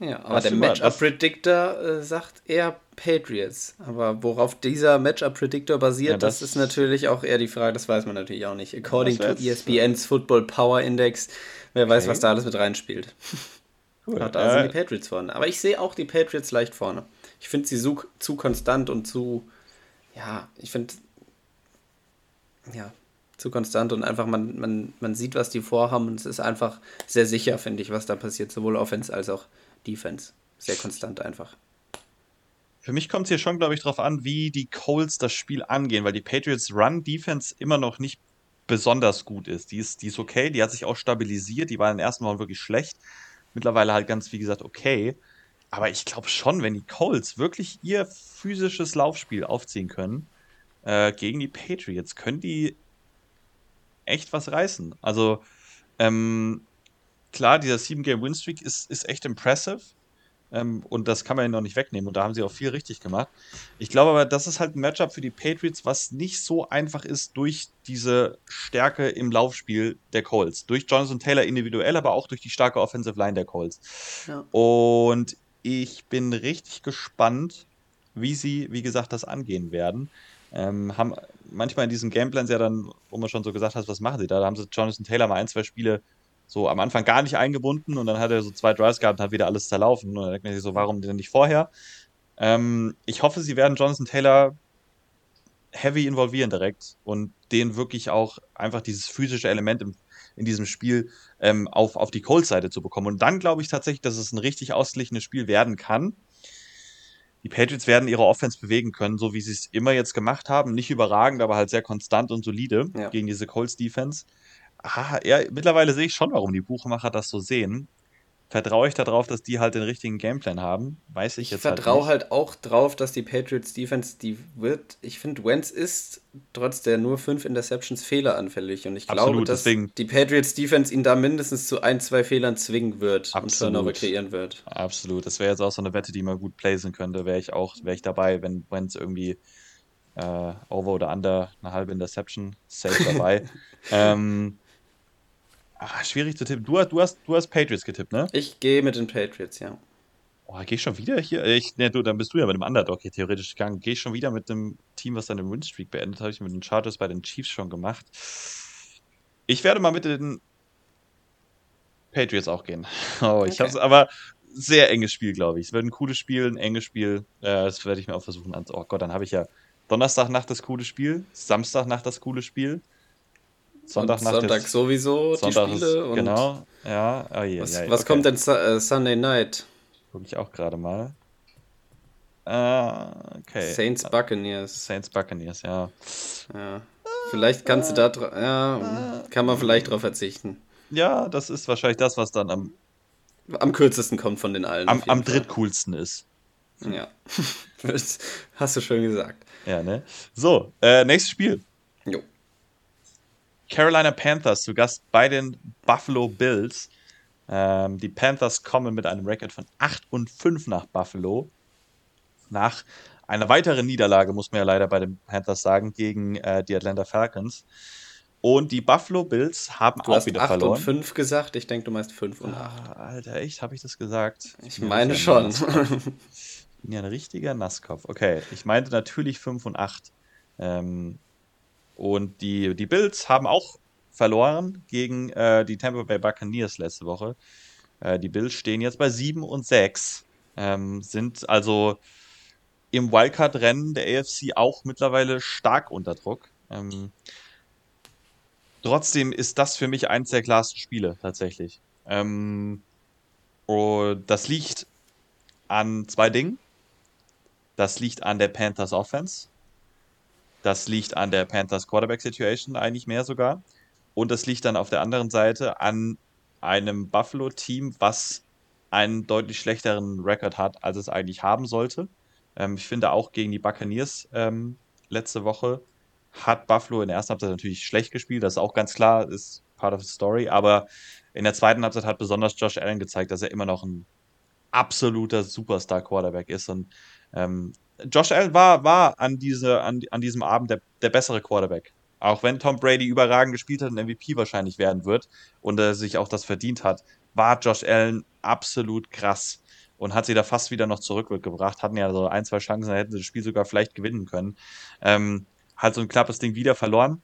ja, aber der Matchup-Predictor äh, sagt eher Patriots. Aber worauf dieser Matchup-Predictor basiert, ja, das, das, ist natürlich auch eher die Frage, das weiß man natürlich auch nicht. According to ESPN's Football Power Index, wer okay. weiß, was da alles mit reinspielt. Cool. Auch da sind die Patriots vorne. Aber ich sehe auch die Patriots leicht vorne. Ich finde sie zu, zu konstant und zu, ja, ich finde, ja, zu konstant und einfach, man, man, man sieht, was die vorhaben und es ist einfach sehr sicher, finde ich, was da passiert, sowohl Offense als auch Defense. Sehr konstant einfach.
Für mich kommt es hier schon, glaube ich, darauf an, wie die Colts das Spiel angehen, weil die Patriots Run-Defense immer noch nicht besonders gut ist. Die, ist. die ist okay, die hat sich auch stabilisiert, die war in den ersten Wochen wirklich schlecht. Mittlerweile halt ganz, wie gesagt, okay. Aber ich glaube schon, wenn die Colts wirklich ihr physisches Laufspiel aufziehen können äh, gegen die Patriots, können die echt was reißen. Also, ähm, klar, dieser 7-Game-Win-Streak ist, ist echt impressive. Ähm, und das kann man ja noch nicht wegnehmen. Und da haben sie auch viel richtig gemacht. Ich glaube aber, das ist halt ein Matchup für die Patriots, was nicht so einfach ist durch diese Stärke im Laufspiel der Colts. Durch Jonathan Taylor individuell, aber auch durch die starke Offensive Line der Colts. Ja. Und ich bin richtig gespannt, wie sie, wie gesagt, das angehen werden. Ähm, haben manchmal in diesen Gameplans ja dann, wo man schon so gesagt hat, was machen sie da? Da haben sie Jonathan Taylor mal ein, zwei Spiele so am Anfang gar nicht eingebunden und dann hat er so zwei Drives gehabt und hat wieder alles zerlaufen. Und dann denkt man sich so, warum denn nicht vorher? Ähm, ich hoffe, sie werden Jonathan Taylor heavy involvieren direkt und den wirklich auch einfach dieses physische Element im, in diesem Spiel ähm, auf, auf die Colts-Seite zu bekommen. Und dann glaube ich tatsächlich, dass es ein richtig ausgeglichenes Spiel werden kann. Die Patriots werden ihre Offense bewegen können, so wie sie es immer jetzt gemacht haben. Nicht überragend, aber halt sehr konstant und solide ja. gegen diese Colts-Defense. Ah, ja, mittlerweile sehe ich schon, warum die Buchmacher das so sehen. Vertraue ich darauf, dass die halt den richtigen Gameplan haben? Weiß ich, ich jetzt
halt vertraue halt, halt, auch drauf, dass die Patriots Defense, die wird, ich finde, Wentz ist trotz der nur fünf Interceptions fehleranfällig und ich Absolut, glaube, dass deswegen, die Patriots Defense ihn da mindestens zu ein, zwei Fehlern zwingen wird Absolut. und Turnover kreieren wird.
Absolut, das wäre jetzt auch so eine Wette, die man gut placen könnte, wäre ich auch, wäre ich dabei, wenn Wentz irgendwie äh, over oder under eine halbe Interception safe dabei. ähm, Ach, schwierig zu tippen. Du, du, hast, du hast Patriots getippt, ne?
Ich gehe mit den Patriots, ja.
Oh, geh ich schon wieder hier? Ich, ne, du, dann bist du ja mit dem Underdog hier theoretisch gegangen. Geh ich schon wieder mit dem Team, was dann den Winstreak beendet. Habe ich mit den Chargers bei den Chiefs schon gemacht. Ich werde mal mit den Patriots auch gehen. Oh, ich okay. habe aber sehr enges Spiel, glaube ich. Es wird ein cooles Spiel, ein enges Spiel. Äh, das werde ich mir auch versuchen. Oh Gott, dann habe ich ja Donnerstagnacht das coole Spiel, Samstagnacht das coole Spiel.
Sonntag, Sonntag ist, sowieso Sonntag die Spiele.
Ist, genau, ja. Oh, yeah,
was,
yeah,
was okay. kommt denn uh, Sunday Night?
Gucke ich auch gerade mal. Uh, okay.
Saints Buccaneers.
Saints Buccaneers, ja.
Ja. Vielleicht kannst du da, ja, kann man vielleicht drauf verzichten.
Ja, das ist wahrscheinlich das, was dann am
am kürzesten kommt von den allen.
Am, am drittcoolsten ist.
Ja. Hast du schön gesagt.
Ja, ne? So, äh, nächstes Spiel. Jo. Carolina Panthers zu Gast bei den Buffalo Bills. Ähm, die Panthers kommen mit einem Record von 8 und 5 nach Buffalo. Nach eine weitere Niederlage, muss man ja leider bei den Panthers sagen, gegen äh, die Atlanta Falcons. Und die Buffalo Bills haben
du
auch
hast
wieder
8
verloren.
und 5 gesagt. Ich denke, du meinst 5 und 8.
Ah, Alter, echt? Habe ich das gesagt?
Ich
ja
meine schon.
Ich bin ja ein richtiger Nasskopf. Okay, ich meinte natürlich 5 und 8. Ähm, und die, die Bills haben auch verloren gegen äh, die Tampa Bay Buccaneers letzte Woche. Äh, die Bills stehen jetzt bei 7 und 6. Ähm, sind also im Wildcard-Rennen der AFC auch mittlerweile stark unter Druck. Ähm, trotzdem ist das für mich eins der klarsten Spiele tatsächlich. Ähm, und das liegt an zwei Dingen. Das liegt an der Panthers Offense. Das liegt an der Panthers Quarterback Situation eigentlich mehr sogar. Und das liegt dann auf der anderen Seite an einem Buffalo-Team, was einen deutlich schlechteren Rekord hat, als es eigentlich haben sollte. Ähm, ich finde auch gegen die Buccaneers ähm, letzte Woche hat Buffalo in der ersten Halbzeit natürlich schlecht gespielt. Das ist auch ganz klar, ist part of the story. Aber in der zweiten Halbzeit hat besonders Josh Allen gezeigt, dass er immer noch ein absoluter Superstar-Quarterback ist. Und ähm, Josh Allen war, war an, diese, an, an diesem Abend der, der bessere Quarterback. Auch wenn Tom Brady überragend gespielt hat und MVP wahrscheinlich werden wird und er sich auch das verdient hat, war Josh Allen absolut krass und hat sie da fast wieder noch zurückgebracht. Hatten ja so ein, zwei Chancen, da hätten sie das Spiel sogar vielleicht gewinnen können. Ähm, hat so ein knappes Ding wieder verloren.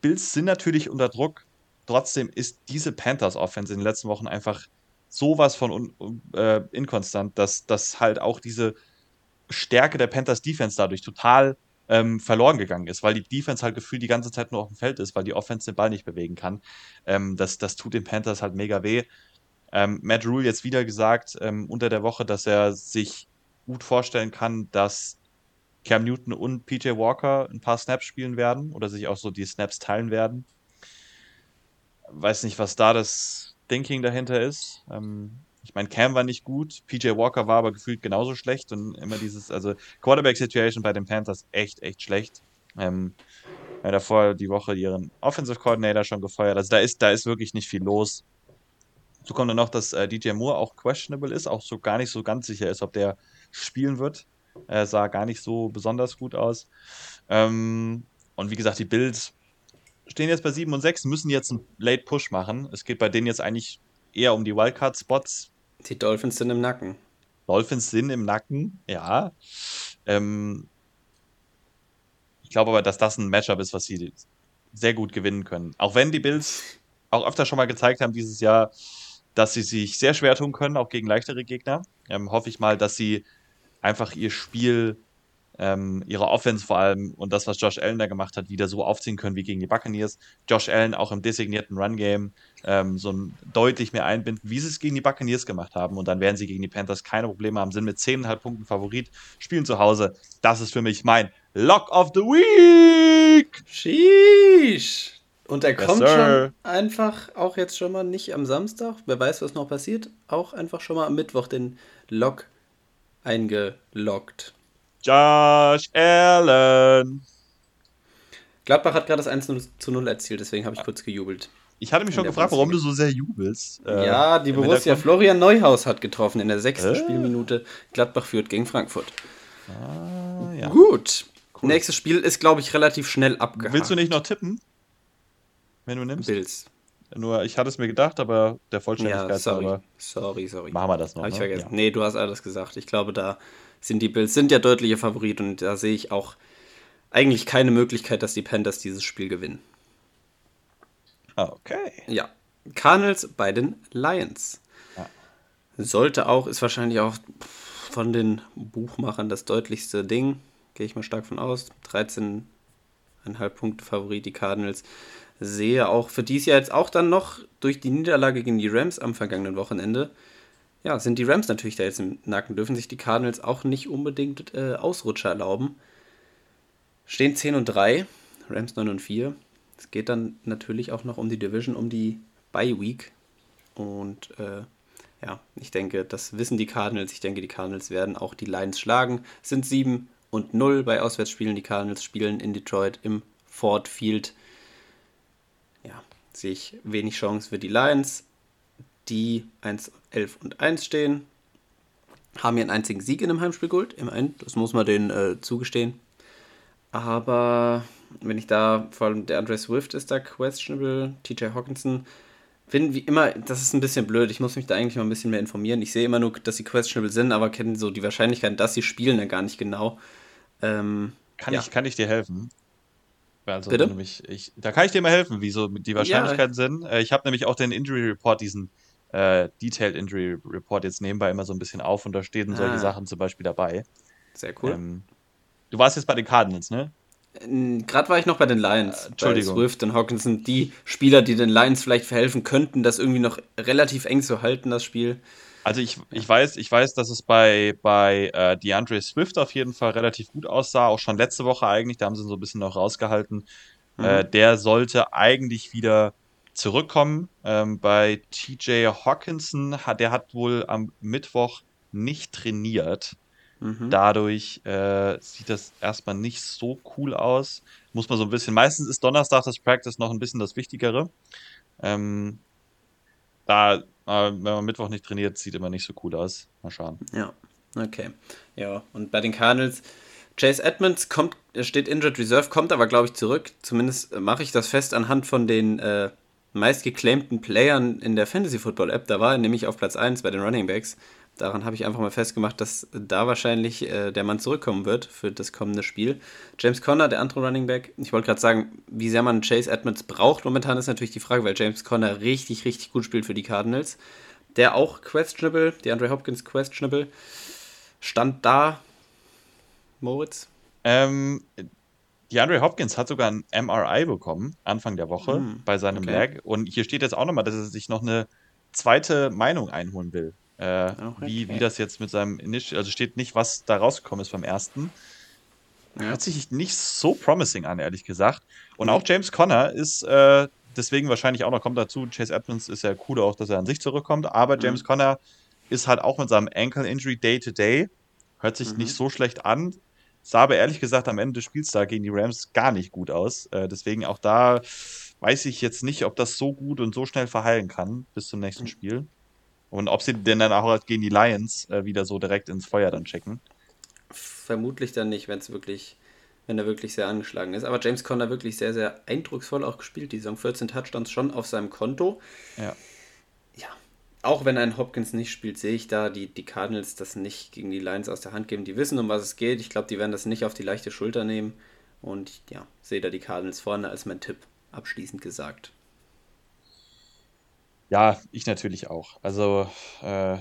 Bills sind natürlich unter Druck. Trotzdem ist diese Panthers Offense in den letzten Wochen einfach sowas von äh, inkonstant, dass, dass halt auch diese Stärke der Panthers Defense dadurch total ähm, verloren gegangen ist, weil die Defense halt gefühlt die ganze Zeit nur auf dem Feld ist, weil die Offense den Ball nicht bewegen kann. Ähm, das, das tut den Panthers halt mega weh. Ähm, Matt Rule jetzt wieder gesagt ähm, unter der Woche, dass er sich gut vorstellen kann, dass Cam Newton und PJ Walker ein paar Snaps spielen werden oder sich auch so die Snaps teilen werden. Weiß nicht, was da das Thinking dahinter ist. Ähm, ich meine, Cam war nicht gut, PJ Walker war aber gefühlt genauso schlecht und immer dieses, also Quarterback-Situation bei den Panthers echt, echt schlecht. Ähm, ja, davor die Woche ihren Offensive Coordinator schon gefeuert. Also da ist, da ist wirklich nicht viel los. So kommt dann noch, dass äh, DJ Moore auch questionable ist, auch so gar nicht so ganz sicher ist, ob der spielen wird. Er sah gar nicht so besonders gut aus. Ähm, und wie gesagt, die Bills stehen jetzt bei 7 und 6, müssen jetzt einen Late Push machen. Es geht bei denen jetzt eigentlich eher um die Wildcard-Spots.
Die Dolphins sind im Nacken.
Dolphins sind im Nacken, ja. Ähm, ich glaube aber, dass das ein Matchup ist, was sie sehr gut gewinnen können. Auch wenn die Bills auch öfter schon mal gezeigt haben dieses Jahr, dass sie sich sehr schwer tun können, auch gegen leichtere Gegner. Ähm, hoffe ich mal, dass sie einfach ihr Spiel, ähm, ihre Offense vor allem und das, was Josh Allen da gemacht hat, wieder so aufziehen können wie gegen die Buccaneers. Josh Allen auch im designierten Run-Game ähm, so ein, deutlich mehr einbinden, wie sie es gegen die Buccaneers gemacht haben. Und dann werden sie gegen die Panthers keine Probleme haben, sind mit 10,5 Punkten Favorit, spielen zu Hause. Das ist für mich mein Lock of the Week!
Sheesh! Und er
Yes,
kommt
sir.
schon einfach, auch jetzt schon mal nicht am Samstag, wer weiß, was noch passiert, auch einfach schon mal am Mittwoch den Lock eingeloggt.
Josh Allen!
Gladbach hat gerade das 1 zu 0 erzielt, deswegen habe ich kurz gejubelt.
Ich hatte mich schon gefragt, warum du so sehr jubelst. Äh,
ja, die Borussia. Florian Neuhaus hat getroffen in der sechsten
Äh.
Spielminute. Gladbach führt gegen Frankfurt.
Ah, ja.
Gut. Nächstes Spiel ist, glaube ich, relativ schnell abgehakt.
Willst du nicht noch tippen? Wenn du nimmst?
Bills.
Nur, ich hatte es mir gedacht, aber der
Ja,
Vollständigkeit
sorry.
halber
Sorry, sorry.
machen wir das noch.
Ich
ne?
vergessen.
Ja.
Nee, du hast alles gesagt. Ich glaube, da sind die Bills sind ja deutliche Favorit und da sehe ich auch eigentlich keine Möglichkeit, dass die Panthers dieses Spiel gewinnen.
Ah, okay.
Ja. Cardinals bei den Lions.
Ja.
Sollte auch, ist wahrscheinlich auch von den Buchmachern das deutlichste Ding. Gehe ich mal stark von aus. 13,5 Punkte Favorit, die Cardinals. Sehe auch für dies Jahr jetzt auch dann noch durch die Niederlage gegen die Rams am vergangenen Wochenende. Ja, sind die Rams natürlich da jetzt im Nacken, dürfen sich die Cardinals auch nicht unbedingt äh, Ausrutscher erlauben. Stehen 10 und 3, Rams 9 und 4. Es geht dann natürlich auch noch um die Division, um die Bye Week. Und äh, ja, ich denke, das wissen die Cardinals. Ich denke, die Cardinals werden auch die Lions schlagen. Sind 7 und 0 bei Auswärtsspielen. Die Cardinals spielen in Detroit im Ford Field. Ja, sehe ich wenig Chance für die Lions, die 1, 11 und 1 stehen. haben ihren einzigen Sieg in einem Heimspiel geholt, immerhin, das muss man denen äh, zugestehen. Aber wenn ich da, vor allem der Andre Swift ist da questionable, TJ Hawkinson, bin wie immer, das ist ein bisschen blöd. Ich muss mich da eigentlich mal ein bisschen mehr informieren. Ich sehe immer nur, dass sie questionable sind, aber kenne so die Wahrscheinlichkeit, dass sie spielen, dann gar nicht genau. Ähm,
kann, ja. ich, kann ich dir helfen? Also, Bitte? Mich, ich, da kann ich dir mal helfen, wie so die Wahrscheinlichkeiten ja. sind. Äh, ich habe nämlich auch den Injury Report, diesen äh, Detailed Injury Report jetzt nebenbei immer so ein bisschen auf und da stehen ah. solche Sachen zum Beispiel dabei.
Sehr cool. Ähm,
du warst jetzt bei den Cardinals, ne?
Gerade war ich noch bei den Lions. Äh, Entschuldigung. Bei Swift und Hawkinson, die Spieler, die den Lions vielleicht verhelfen könnten, das irgendwie noch relativ eng zu halten, das Spiel.
Also ich, ich weiß, ich weiß, dass es bei, bei äh, DeAndre Swift auf jeden Fall relativ gut aussah, auch schon letzte Woche eigentlich, da haben sie so ein bisschen noch rausgehalten. Mhm. Äh, der sollte eigentlich wieder zurückkommen. Ähm, bei TJ Hawkinson, hat, der hat wohl am Mittwoch nicht trainiert. Mhm. Dadurch äh, sieht das erstmal nicht so cool aus. Muss man so ein bisschen. Meistens ist Donnerstag das Practice noch ein bisschen das Wichtigere. Ähm, da, äh, wenn man Mittwoch nicht trainiert, sieht immer nicht so cool aus. Mal schauen.
Ja, okay. Ja, und bei den Cardinals, Chase Edmonds kommt, steht Injured Reserve, kommt aber, glaube ich, zurück. Zumindest mache ich das fest anhand von den äh, meistgeclaimten Playern in der Fantasy Football App. Da war er nämlich auf Platz 1 bei den Running Backs daran habe ich einfach mal festgemacht, dass da wahrscheinlich äh, der Mann zurückkommen wird für das kommende Spiel. James Conner, der andere Running Back. Ich wollte gerade sagen, wie sehr man Chase Edmonds braucht momentan ist natürlich die Frage, weil James Conner richtig, richtig gut spielt für die Cardinals. Der auch questionable, die Andre Hopkins questionable. Stand da, Moritz?
Ähm, die Andre Hopkins hat sogar ein MRI bekommen, Anfang der Woche, mm, bei seinem okay. Leg. Und hier steht jetzt auch nochmal, dass er sich noch eine zweite Meinung einholen will. Äh, okay. wie, wie das jetzt mit seinem Initial, also steht nicht, was da rausgekommen ist beim ersten. Ja. Hört sich nicht so promising an, ehrlich gesagt. Und mhm. auch James Conner ist äh, deswegen wahrscheinlich auch noch, kommt dazu, Chase Edmonds ist ja cool auch, dass er an sich zurückkommt, aber mhm. James Conner ist halt auch mit seinem Ankle Injury Day to Day. Hört sich mhm. nicht so schlecht an. Sah aber ehrlich gesagt am Ende des Spiels da gegen die Rams gar nicht gut aus. Äh, deswegen auch da weiß ich jetzt nicht, ob das so gut und so schnell verheilen kann bis zum nächsten mhm. Spiel. Und ob sie denn dann auch gegen die Lions äh, wieder so direkt ins Feuer dann checken.
Vermutlich dann nicht, wenn es wirklich, wenn er wirklich sehr angeschlagen ist. Aber James Conner wirklich sehr, sehr eindrucksvoll auch gespielt. Die Saison 14 Touchdowns schon auf seinem Konto.
Ja.
Ja. Auch wenn ein Hopkins nicht spielt, sehe ich da die, die Cardinals das nicht gegen die Lions aus der Hand geben. Die wissen, um was es geht. Ich glaube, die werden das nicht auf die leichte Schulter nehmen. Und ja, sehe da die Cardinals vorne als mein Tipp, abschließend gesagt.
Ja, ich natürlich auch. Also äh,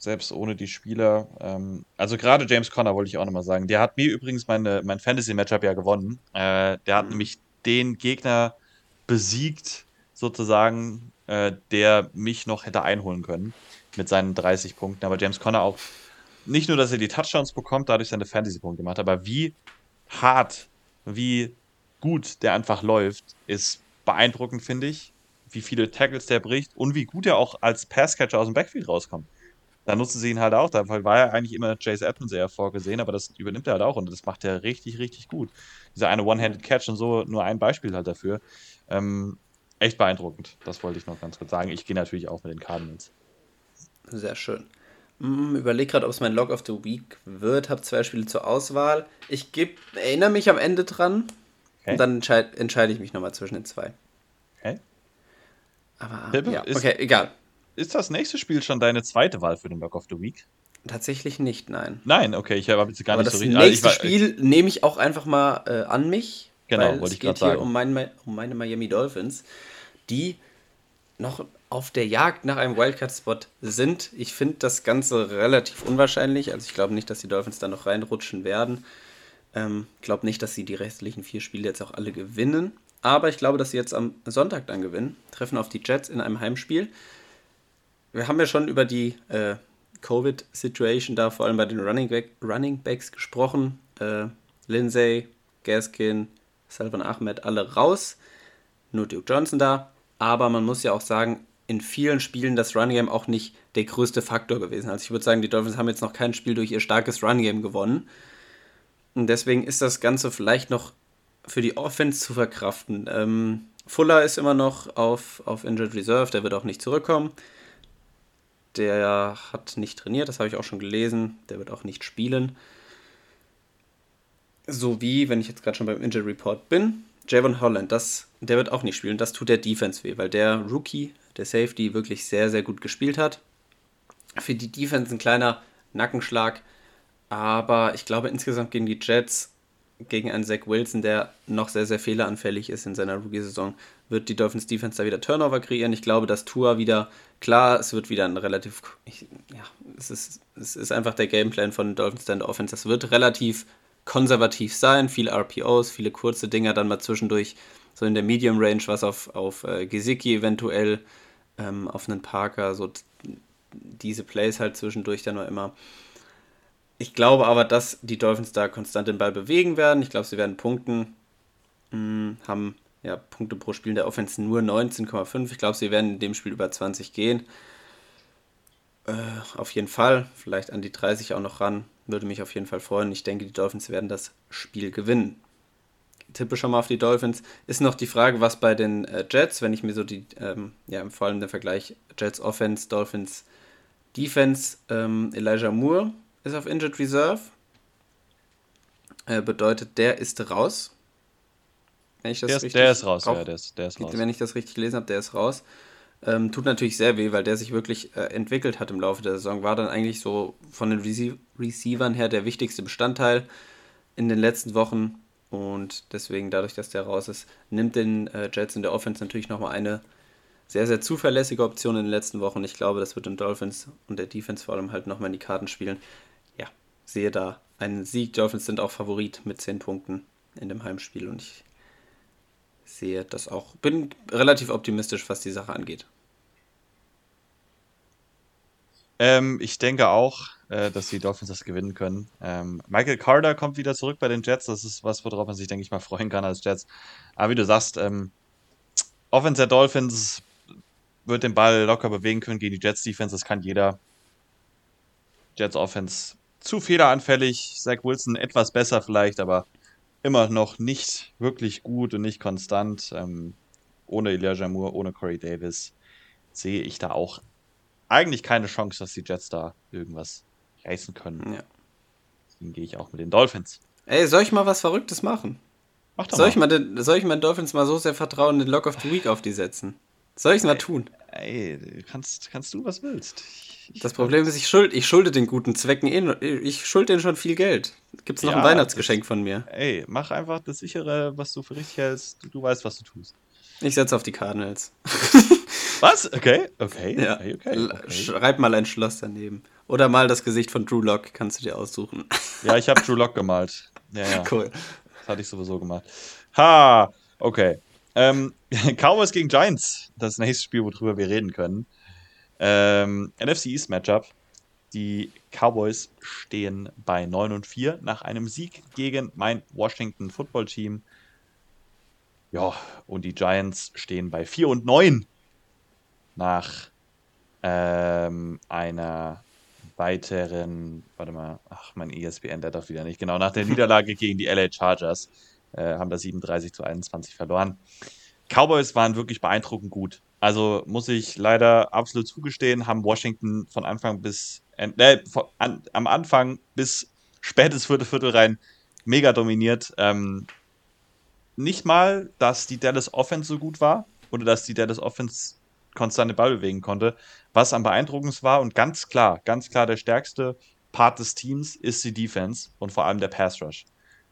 selbst ohne die Spieler. Ähm, also gerade James Conner wollte ich auch nochmal sagen. Der hat mir übrigens meine, mein Fantasy-Matchup ja gewonnen. Äh, der hat mhm. nämlich den Gegner besiegt, sozusagen, äh, der mich noch hätte einholen können mit seinen 30 Punkten. Aber James Conner auch nicht nur, dass er die Touchdowns bekommt, dadurch seine Fantasy-Punkte gemacht, aber wie hart, wie gut der einfach läuft, ist beeindruckend, finde ich wie viele Tackles der bricht und wie gut er auch als Passcatcher aus dem Backfield rauskommt. Da nutzen sie ihn halt auch, da war ja eigentlich immer Chase Edmonds eher vorgesehen, aber das übernimmt er halt auch und das macht er richtig, richtig gut. Dieser eine One-Handed Catch und so, nur ein Beispiel halt dafür. Ähm, echt beeindruckend, das wollte ich noch ganz kurz sagen. Ich gehe natürlich auch mit den Cardinals.
Sehr schön. Hm, überleg gerade, ob es mein Log of the Week wird. Habe zwei Spiele zur Auswahl. Ich geb, erinnere mich am Ende dran. Okay. Und dann entscheide entscheid ich mich nochmal zwischen den zwei.
Okay.
Aber ja, ist, okay, egal.
Ist das nächste Spiel schon deine zweite Wahl für den Lock of the Week?
Tatsächlich nicht, nein.
Nein, okay, ich habe jetzt gar
Aber
nicht
so richtig. Das nächste also Spiel nehme ich auch einfach mal äh, an mich.
Genau, wollte ich gerade sagen. Es geht hier
um, mein, um meine Miami Dolphins, die noch auf der Jagd nach einem Wildcard-Spot sind. Ich finde das Ganze relativ unwahrscheinlich. Also ich glaube nicht, dass die Dolphins da noch reinrutschen werden. Ähm, glaube nicht, dass sie die restlichen vier Spiele jetzt auch alle gewinnen. Aber ich glaube, dass sie jetzt am Sonntag dann gewinnen. Treffen auf die Jets in einem Heimspiel. Wir haben ja schon über die äh, Covid-Situation da vor allem bei den Running, Back, Running Backs gesprochen. Äh, Lindsay, Gaskin, Salvan Ahmed, alle raus. Nur Duke Johnson da. Aber man muss ja auch sagen, in vielen Spielen das Running Game auch nicht der größte Faktor gewesen. Also ich würde sagen, die Dolphins haben jetzt noch kein Spiel durch ihr starkes Running Game gewonnen. Und deswegen ist das Ganze vielleicht noch für die Offense zu verkraften. Ähm, Fuller ist immer noch auf, auf Injured Reserve, der wird auch nicht zurückkommen. der hat nicht trainiert, das habe ich auch schon gelesen. Der wird auch nicht spielen. So wie, wenn ich jetzt gerade schon beim Injury Report bin, Javon Holland, das, der wird auch nicht spielen. Das tut der Defense weh, weil der Rookie, der Safety, wirklich sehr, sehr gut gespielt hat. Für die Defense ein kleiner Nackenschlag. Aber ich glaube insgesamt gegen die Jets, gegen einen Zach Wilson, der noch sehr, sehr fehleranfällig ist in seiner Rookie-Saison, wird die Dolphins Defense da wieder Turnover kreieren. Ich glaube, dass Tua wieder, klar, es wird wieder ein relativ, ich, ja, es ist, es ist einfach der Gameplan von Dolphins in der Offense. Das wird relativ konservativ sein, viele RPOs, viele kurze Dinger dann mal zwischendurch, so in der Medium Range, was auf, auf äh, Gesicki eventuell, ähm, auf einen Parker, so diese Plays halt zwischendurch dann noch immer. Ich glaube aber, dass die Dolphins da konstant den Ball bewegen werden. Ich glaube, sie werden punkten. Hm, haben ja Punkte pro Spiel in der Offense nur 19,5. Ich glaube, sie werden in dem Spiel über 20 gehen. Äh, auf jeden Fall. Vielleicht an die 30 auch noch ran. Würde mich auf jeden Fall freuen. Ich denke, die Dolphins werden das Spiel gewinnen. Tippe schon mal auf die Dolphins. Ist noch die Frage, was bei den äh, Jets, wenn ich mir so die, ähm, ja, vor allem der Vergleich Jets Offense, Dolphins Defense, ähm, Elijah Moore ist auf Injured Reserve. Äh, bedeutet, der ist raus.
Wenn ich das der, ist, richtig der ist raus, auch, ja, der ist, der ist
raus. Wenn ich das richtig gelesen habe, der ist raus. Ähm, tut natürlich sehr weh, weil der sich wirklich äh, entwickelt hat im Laufe der Saison. War dann eigentlich so von den Rece Receivern her der wichtigste Bestandteil in den letzten Wochen. Und deswegen, dadurch, dass der raus ist, nimmt den äh, Jets in der Offense natürlich nochmal eine sehr, sehr zuverlässige Option in den letzten Wochen. Ich glaube, das wird den Dolphins und der Defense vor allem halt nochmal in die Karten spielen sehe da einen Sieg. Dolphins sind auch Favorit mit 10 Punkten in dem Heimspiel und ich sehe das auch. Bin relativ optimistisch, was die Sache angeht.
Ähm, ich denke auch, äh, dass die Dolphins das gewinnen können. Ähm, Michael Carter kommt wieder zurück bei den Jets. Das ist was, worauf man sich, denke ich mal, freuen kann als Jets. Aber wie du sagst, ähm, Offense der Dolphins wird den Ball locker bewegen können gegen die Jets Defense. Das kann jeder. Jets Offense zu fehleranfällig. Zach Wilson etwas besser vielleicht, aber immer noch nicht wirklich gut und nicht konstant. Ähm, ohne Elijah Moore, ohne Corey Davis sehe ich da auch eigentlich keine Chance, dass die Jets da irgendwas reißen können. Ja. Deswegen gehe ich auch mit den Dolphins.
Ey, soll ich mal was Verrücktes machen? Mach doch soll mal. Ich mal den, soll ich meinen Dolphins mal so sehr vertrauen, den Lock of the Week auf die setzen? Soll ich es mal tun?
Ey, kannst, kannst du, was willst.
Ich, das Problem ist, ich, schuld, ich schulde den guten Zwecken eh, ich schulde denen schon viel Geld. Gibt es noch ja, ein Weihnachtsgeschenk von mir?
Ey, mach einfach das sichere, was du für richtig hältst. Du, du weißt, was du tust.
Ich setze auf die Cardinals.
was? Okay, okay.
Ja. okay, okay, okay. Schreib mal ein Schloss daneben. Oder mal das Gesicht von Drew Lock, kannst du dir aussuchen.
ja, ich habe Drew Lock gemalt. Ja, ja. Cool. Das hatte ich sowieso gemacht. Ha, okay. Ähm, Cowboys gegen Giants, das nächste Spiel, worüber wir reden können. Ähm, NFC East Matchup. Die Cowboys stehen bei 9 und 4 nach einem Sieg gegen mein Washington Football Team. Ja, und die Giants stehen bei 4 und 9 nach ähm, einer weiteren, warte mal, ach, mein ESPN, der darf wieder nicht, genau, nach der Niederlage gegen die LA Chargers äh, haben da 37 zu 21 verloren. Cowboys waren wirklich beeindruckend gut. Also muss ich leider absolut zugestehen, haben Washington von Anfang bis äh, von, an, am Anfang bis spätes vierte Viertel rein mega dominiert. Ähm, nicht mal, dass die Dallas Offense so gut war oder dass die Dallas Offense konstante Ball bewegen konnte. Was am beeindruckendsten war und ganz klar, ganz klar der stärkste Part des Teams ist die Defense und vor allem der Pass Rush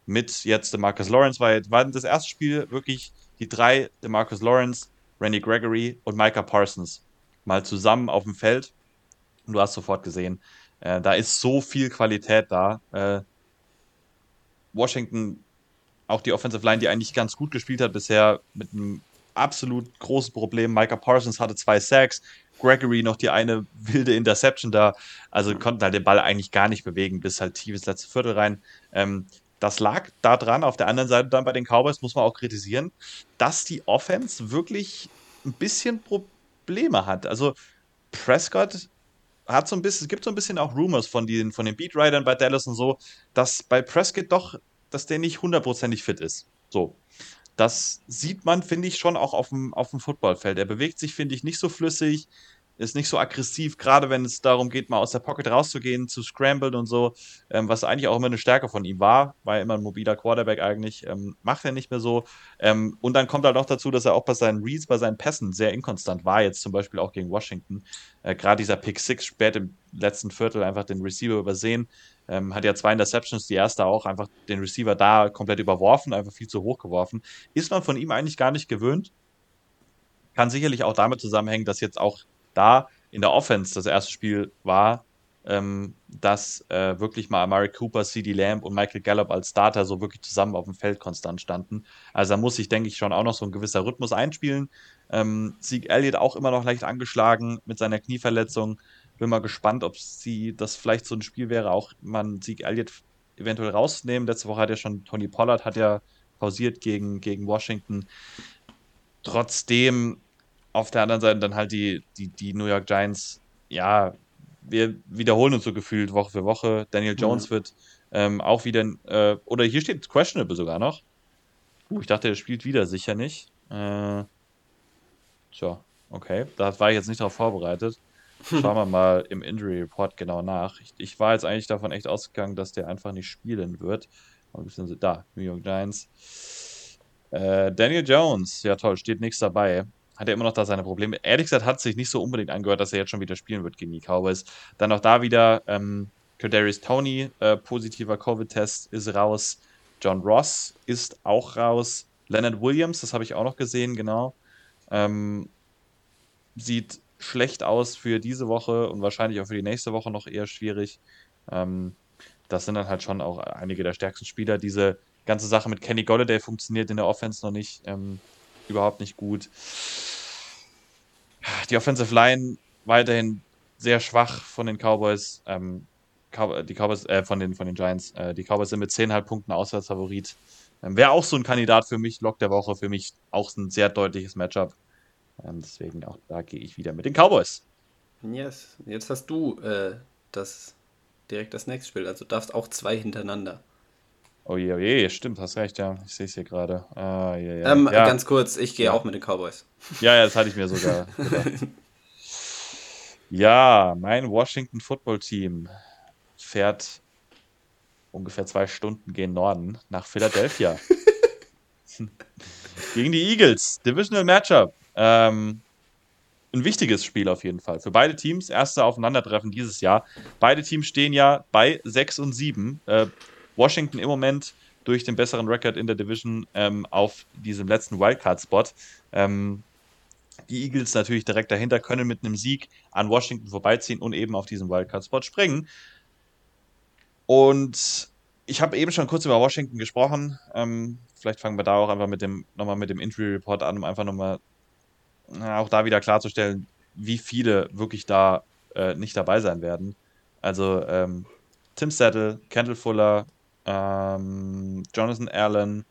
mit jetzt Marcus Lawrence, weil war das erste Spiel wirklich die drei, Marcus Lawrence, Randy Gregory und Micah Parsons mal zusammen auf dem Feld. Und du hast sofort gesehen, äh, da ist so viel Qualität da. Äh, Washington, auch die Offensive Line, die eigentlich ganz gut gespielt hat bisher, mit einem absolut großen Problem. Micah Parsons hatte zwei Sacks, Gregory noch die eine wilde Interception da. Also konnten halt den Ball eigentlich gar nicht bewegen, bis halt tiefes letzte Viertel rein. Ähm, das lag daran, auf der anderen Seite dann bei den Cowboys muss man auch kritisieren, dass die Offense wirklich ein bisschen Probleme hat. Also Prescott hat so ein bisschen, es gibt so ein bisschen auch Rumors von den, von den Beatwritern bei Dallas und so, dass bei Prescott doch, dass der nicht hundertprozentig fit ist. So. Das sieht man, finde ich, schon auch auf dem, auf dem Footballfeld. Er bewegt sich, finde ich, nicht so flüssig. Ist nicht so aggressiv, gerade wenn es darum geht, mal aus der Pocket rauszugehen, zu scramblen und so, ähm, was eigentlich auch immer eine Stärke von ihm war, war ja immer ein mobiler Quarterback eigentlich, ähm, macht er nicht mehr so. Ähm, und dann kommt halt noch dazu, dass er auch bei seinen Reads, bei seinen Pässen sehr inkonstant war, jetzt zum Beispiel auch gegen Washington. Äh, gerade dieser Pick 6 spät im letzten Viertel einfach den Receiver übersehen. Ähm, hat ja zwei Interceptions, die erste auch einfach den Receiver da komplett überworfen, einfach viel zu hoch geworfen. Ist man von ihm eigentlich gar nicht gewöhnt. Kann sicherlich auch damit zusammenhängen, dass jetzt auch da in der Offense das erste Spiel war, ähm, dass äh, wirklich mal Amari Cooper, CD Lamb und Michael Gallup als Starter so wirklich zusammen auf dem Feld konstant standen. Also da muss sich, denke ich, schon auch noch so ein gewisser Rhythmus einspielen. Ähm, Sieg Elliott auch immer noch leicht angeschlagen mit seiner Knieverletzung. Bin mal gespannt, ob sie das vielleicht so ein Spiel wäre, auch man Sieg Elliott eventuell rausnehmen. Letzte Woche hat ja schon Tony Pollard hat ja pausiert gegen, gegen Washington. Trotzdem auf der anderen Seite dann halt die, die, die New York Giants, ja, wir wiederholen uns so gefühlt Woche für Woche. Daniel mhm. Jones mhm. wird ähm, auch wieder, äh, oder hier steht questionable sogar noch. Uh, ich dachte, er spielt wieder, sicher nicht. Äh, tja, okay, da war ich jetzt nicht darauf vorbereitet. Schauen wir mal im Injury Report genau nach. Ich, ich, war jetzt eigentlich davon echt ausgegangen, dass der einfach nicht spielen wird. Da, New York Giants. Äh, Daniel Jones, ja toll, steht nichts dabei hat er immer noch da seine Probleme. Ehrlich gesagt hat es sich nicht so unbedingt angehört, dass er jetzt schon wieder spielen wird gegen die Cowboys. Dann auch da wieder ähm, Kadarius Tony, äh, positiver Covid-Test ist raus. John Ross ist auch raus. Leonard Williams, das habe ich auch noch gesehen, genau. Ähm, sieht schlecht aus für diese Woche und wahrscheinlich auch für die nächste Woche noch eher schwierig. Ähm, das sind dann halt schon auch einige der stärksten Spieler. Diese ganze Sache mit Kenny Golladay funktioniert in der Offense noch nicht. Ähm, überhaupt nicht gut. Die Offensive Line weiterhin sehr schwach von den Cowboys. Ähm, die Cowboys, äh, von den, von den Giants. Äh, die Cowboys sind mit 10,5 Punkten Auswärtsfavorit. Ähm, Wäre auch so ein Kandidat für mich, Lock der Woche, für mich auch ein sehr deutliches Matchup. Ähm, deswegen auch da gehe ich wieder mit den Cowboys.
Yes, jetzt hast du äh, das direkt das nächste Spiel, also darfst auch zwei hintereinander.
Oh je, oh je, stimmt, hast recht, ja. Ich sehe es hier gerade. Ah,
ja, ja. Ähm, ja. Ganz kurz, ich gehe ja. auch mit den Cowboys.
Ja, ja, das hatte ich mir sogar ja, mein Washington Football Team fährt ungefähr zwei Stunden gen Norden nach Philadelphia. Gegen die Eagles. Divisional Matchup. Ähm, ein wichtiges Spiel auf jeden Fall. Für beide Teams. Erste Aufeinandertreffen dieses Jahr. Beide Teams stehen ja bei 6 und 7. Äh, Washington im Moment durch den besseren Rekord in der Division ähm, auf diesem letzten Wildcard-Spot. Ähm, die Eagles natürlich direkt dahinter können mit einem Sieg an Washington vorbeiziehen und eben auf diesen Wildcard-Spot springen. Und ich habe eben schon kurz über Washington gesprochen. Ähm, vielleicht fangen wir da auch einfach mit dem nochmal mit dem Injury Report an, um einfach nochmal auch da wieder klarzustellen, wie viele wirklich da äh, nicht dabei sein werden. Also ähm, Tim Settle, Kendall Fuller, ähm, Jonathan Allen,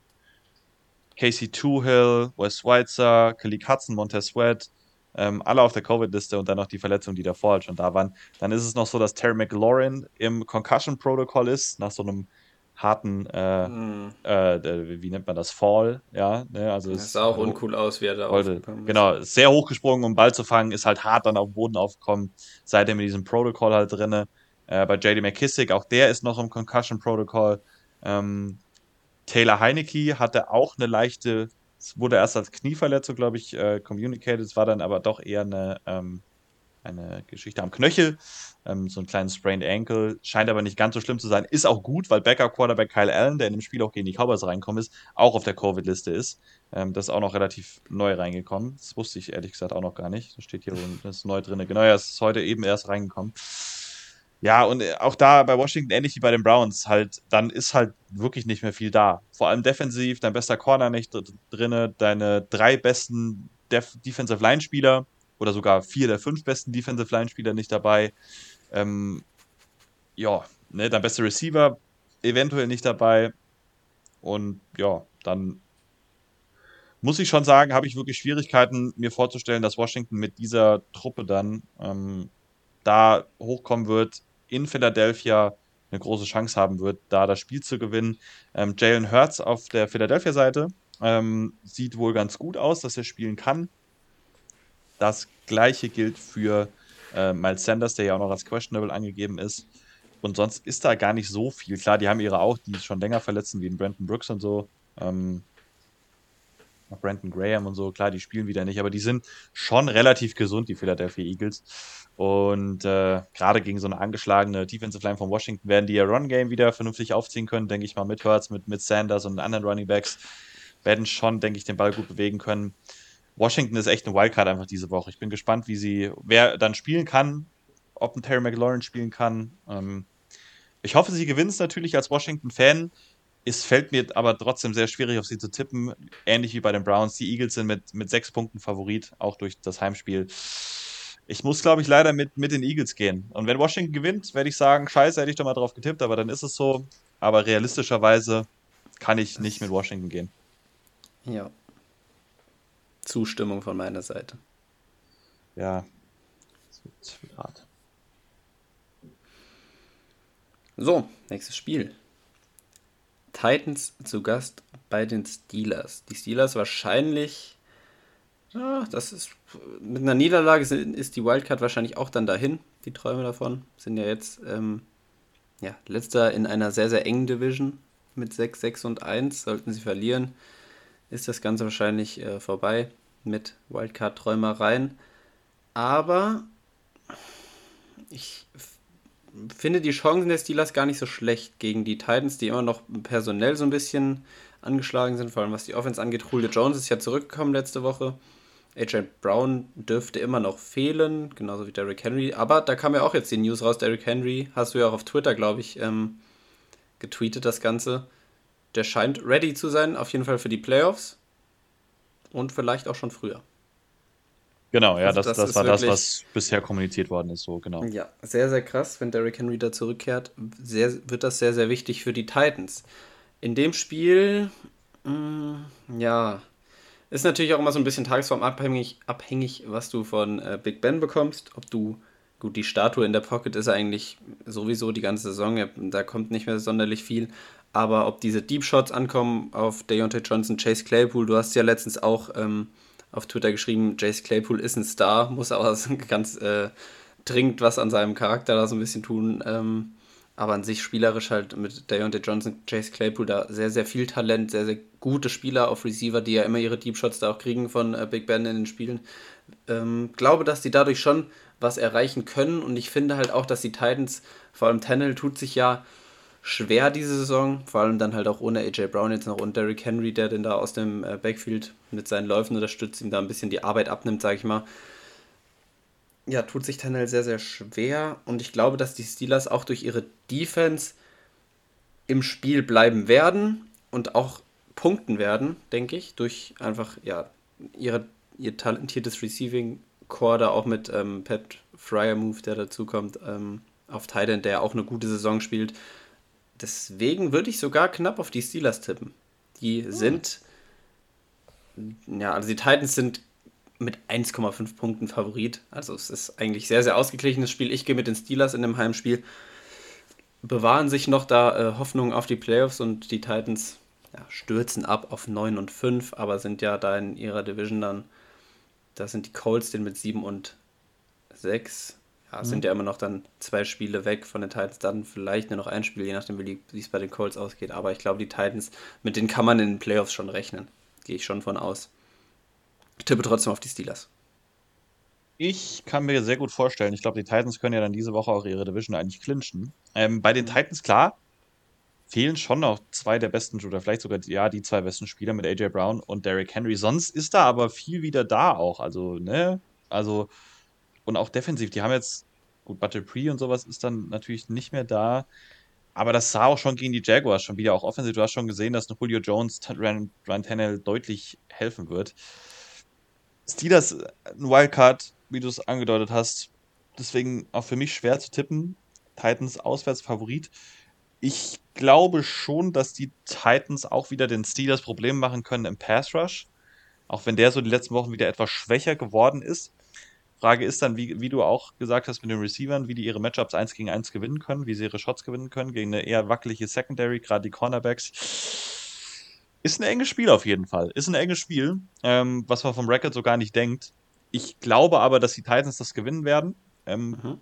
Casey Toohill, Wes Schweitzer, Kalik Hudson, Montez Sweat, ähm, alle auf der Covid-Liste und dann noch die Verletzungen, die davor halt schon da waren. Dann ist es noch so, dass Terry McLaurin im Concussion-Protokoll ist, nach so einem harten, äh, mhm. äh, wie nennt man das, Fall, ja. Ne? Also
das sah auch uncool aus, wie er da
wollte, aufgekommen ist. Genau, sehr hochgesprungen, um Ball zu fangen, ist halt hart dann auf den Boden aufgekommen, seitdem in diesem Protokoll halt drinne. Äh, bei JD McKissick, auch der ist noch im Concussion Protocol. Ähm, Taylor Heinecke hatte auch eine leichte, es wurde erst als Knieverletzung, glaube ich, äh, communicated, es war dann aber doch eher eine, ähm, eine Geschichte am Knöchel, ähm, so ein kleines sprained ankle, scheint aber nicht ganz so schlimm zu sein, ist auch gut, weil Backup Quarterback Kyle Allen, der in dem Spiel auch gegen die Cowboys reinkommen ist, auch auf der Covid-Liste ist. Ähm, das ist auch noch relativ neu reingekommen. Das wusste ich ehrlich gesagt auch noch gar nicht. Das steht hier, das ist neu drin. Genau, er ist heute eben erst reingekommen. Ja, und äh, auch da bei Washington, ähnlich wie bei den Browns, halt, dann ist halt wirklich nicht mehr viel da. Vor allem defensiv, dein bester Corner nicht drin, deine drei besten Def Defensive Line-Spieler oder sogar vier der fünf besten Defensive Line-Spieler nicht dabei. Ähm, ja, ne, dein bester Receiver eventuell nicht dabei. Und ja, dann muss ich schon sagen, habe ich wirklich Schwierigkeiten, mir vorzustellen, dass Washington mit dieser Truppe dann ähm, da hochkommen wird in Philadelphia eine große Chance haben wird, da das Spiel zu gewinnen. Ähm, Jalen Hurts auf der Philadelphia-Seite ähm, sieht wohl ganz gut aus, dass er spielen kann. Das gleiche gilt für Äh, Miles Sanders, der ja auch noch als questionable angegeben ist. Und sonst ist da gar nicht so viel. Klar, die haben ihre auch, die schon länger verletzen, wie in Brandon Brooks und so. Ähm, Brandon Graham und so, klar, die spielen wieder nicht, aber die sind schon relativ gesund, die Philadelphia Eagles. Und äh, gerade gegen so eine angeschlagene Defensive Line von Washington werden die ihr Run-Game wieder vernünftig aufziehen können, denke ich mal, mit Hurts, mit, mit Sanders und anderen Running Backs. Werden schon, denke ich, den Ball gut bewegen können. Washington ist echt eine Wildcard einfach diese Woche. Ich bin gespannt, wie sie, wer dann spielen kann, ob ein Terry McLaurin spielen kann. Ähm, ich hoffe, sie gewinnt es natürlich als Washington-Fan. Es fällt mir aber trotzdem sehr schwierig, auf sie zu tippen. Ähnlich wie bei den Browns. Die Eagles sind mit, mit sechs Punkten Favorit, auch durch das Heimspiel. Ich muss, glaube ich, leider mit, mit den Eagles gehen. Und wenn Washington gewinnt, werde ich sagen, scheiße, hätte ich doch mal drauf getippt, aber dann ist es so. Aber realistischerweise kann ich nicht mit Washington gehen.
Ja. Zustimmung von meiner Seite.
Ja. Das wird hart.
So, nächstes Spiel. Titans zu Gast bei den Steelers. Die Steelers wahrscheinlich, ja, das ist mit einer Niederlage ist die Wildcard wahrscheinlich auch dann dahin. Die Träume davon sind ja jetzt ähm, ja, letzter in einer sehr, sehr engen Division mit 6, 6 und 1. Sollten sie verlieren, ist das Ganze wahrscheinlich äh, vorbei mit Wildcard-Träumereien. Aber ich finde die Chancen der Steelers gar nicht so schlecht gegen die Titans, die immer noch personell so ein bisschen angeschlagen sind, vor allem was die Offense angeht. Julio Jones ist ja zurückgekommen letzte Woche. AJ Brown dürfte immer noch fehlen, genauso wie Derrick Henry. Aber da kam ja auch jetzt die News raus. Derrick Henry, hast du ja auch auf Twitter, glaube ich, ähm, getweetet, das Ganze. Der scheint ready zu sein, auf jeden Fall für die Playoffs. Und vielleicht auch schon früher.
Genau, ja, also das, das, das war das, was bisher kommuniziert worden ist, so genau.
Ja, sehr, sehr krass, wenn Derrick Henry da zurückkehrt, sehr, wird das sehr, sehr wichtig für die Titans. In dem Spiel, mh, mm, ja, ist natürlich auch immer so ein bisschen tagesformabhängig, abhängig, was du von äh, Big Ben bekommst. Ob du, gut, die Statue in der Pocket ist eigentlich sowieso die ganze Saison, da kommt nicht mehr sonderlich viel. Aber ob diese Deep Shots ankommen auf Deontay Johnson, Chase Claypool, du hast ja letztens auch ähm, auf Twitter geschrieben, Jace Claypool ist ein Star, muss aber ganz äh, dringend was an seinem Charakter da so ein bisschen tun. Ähm, aber an sich spielerisch halt mit Deontay Johnson, Chase Claypool da sehr, sehr viel Talent, sehr, sehr gute Spieler auf Receiver, die ja immer ihre Deep Shots da auch kriegen von äh, Big Ben in den Spielen. Ähm, glaube, dass die dadurch schon was erreichen können und ich finde halt auch, dass die Titans, vor allem Tennell tut sich ja schwer diese Saison, vor allem dann halt auch ohne AJ Brown jetzt noch und Derrick Henry, der den da aus dem äh, Backfield mit seinen Läufen unterstützt, ihm da ein bisschen die Arbeit abnimmt, sage ich mal. Ja, tut sich Tannell sehr, sehr schwer und ich glaube, dass die Steelers auch durch ihre Defense im Spiel bleiben werden und auch punkten werden, denke ich, durch einfach, ja, ihre, ihr talentiertes Receiving Core da auch mit ähm, Pat Fryer Move, der dazu kommt, ähm, auf Titan, der auch eine gute Saison spielt. Deswegen würde ich sogar knapp auf die Steelers tippen. Die hm. sind, ja, also die Titans sind mit 1,5 Punkten Favorit. Also es ist eigentlich sehr, sehr ausgeglichenes Spiel. Ich gehe mit den Steelers in dem Heimspiel. Bewahren sich noch da äh, Hoffnungen auf die Playoffs und die Titans ja, stürzen ab auf 9 und 5, aber sind ja da in ihrer Division dann, da sind die Colts den mit 7 und 6 ja, es mhm. sind ja immer noch dann zwei Spiele weg von den Titans, dann vielleicht nur noch ein Spiel, je nachdem, wie es bei den Colts ausgeht. Aber ich glaube, die Titans, mit denen kann man in den Playoffs schon rechnen. Gehe ich schon von aus. Ich tippe trotzdem auf die Steelers.
Ich kann mir sehr gut vorstellen, ich glaube, die Titans können ja dann diese Woche auch ihre Division eigentlich clinchen. Ähm, bei den mhm. Titans, klar, fehlen schon noch zwei der besten, oder vielleicht sogar ja, die zwei besten Spieler mit AJ Brown und Derrick Henry. Sonst ist da aber viel wieder da auch. Also, ne? Also, und auch defensiv, die haben jetzt, gut, Battle Pre und sowas ist dann natürlich nicht mehr da. Aber das sah auch schon gegen die Jaguars schon wieder auch offensiv. Du hast schon gesehen, dass Julio Jones Ryan, Ryan Tannehill deutlich helfen wird. Steelers äh, ein Wildcard, wie du es angedeutet hast. Deswegen auch für mich schwer zu tippen. Titans auswärts Favorit. Ich glaube schon, dass die Titans auch wieder den Steelers Probleme machen können im Pass Rush. Auch wenn der so die letzten Wochen wieder etwas schwächer geworden ist. Frage ist dann, wie, wie du auch gesagt hast mit den Receivern, wie die ihre Matchups 1 gegen 1 gewinnen können, wie sie ihre Shots gewinnen können gegen eine eher wackelige Secondary, gerade die Cornerbacks. Ist ein enges Spiel auf jeden Fall. Ist ein enges Spiel, ähm, was man vom Record so gar nicht denkt. Ich glaube aber, dass die Titans das gewinnen werden. Ähm, mhm.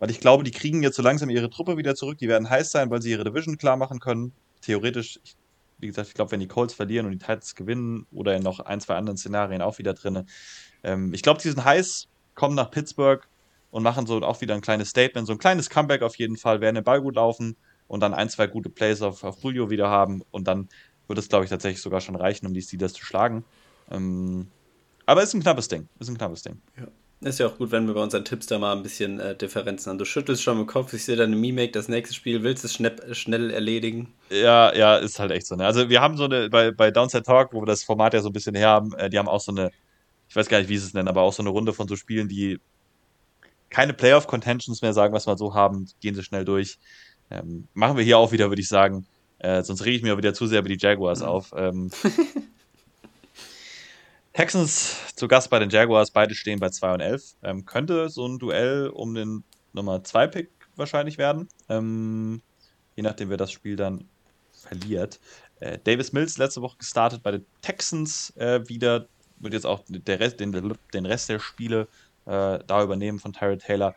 Weil ich glaube, die kriegen jetzt so langsam ihre Truppe wieder zurück. Die werden heiß sein, weil sie ihre Division klar machen können. Theoretisch, ich, wie gesagt, ich glaube, wenn die Colts verlieren und die Titans gewinnen oder in noch ein, zwei anderen Szenarien auch wieder drin. Ähm, ich glaube, die sind heiß, kommen nach Pittsburgh und machen so auch wieder ein kleines Statement, so ein kleines Comeback auf jeden Fall, werden den Ball gut laufen und dann ein, zwei gute Plays auf, auf Julio wieder haben und dann wird es, glaube ich, tatsächlich sogar schon reichen, um die Steelers zu schlagen. Ähm, aber ist ein knappes Ding. Ist ein knappes Ding.
Ja. Ist ja auch gut, wenn wir bei unseren Tipps da mal ein bisschen äh, Differenzen haben. Du schüttelst schon im Kopf, ich sehe deine Mimik, das nächste Spiel, willst du es schnell, schnell erledigen?
Ja, ja, ist halt echt so. Ne? Also wir haben so eine, bei, bei Downside Talk, wo wir das Format ja so ein bisschen her haben, äh, die haben auch so eine, ich weiß gar nicht, wie sie es nennen, aber auch so eine Runde von so Spielen, die keine Playoff-Contentions mehr, sagen wir es mal so, haben, gehen sie schnell durch. Ähm, machen wir hier auch wieder, würde ich sagen. Äh, sonst rege ich mir wieder zu sehr über die Jaguars mhm. auf. Ähm, Texans zu Gast bei den Jaguars, beide stehen bei 2 und 11. Ähm, könnte so ein Duell um den Nummer 2 Pick wahrscheinlich werden. Ähm, je nachdem, wer das Spiel dann verliert. Äh, Davis Mills letzte Woche gestartet bei den Texans äh, wieder. Wird jetzt auch Rest, den, den Rest der Spiele äh, da übernehmen von Tyrod Taylor.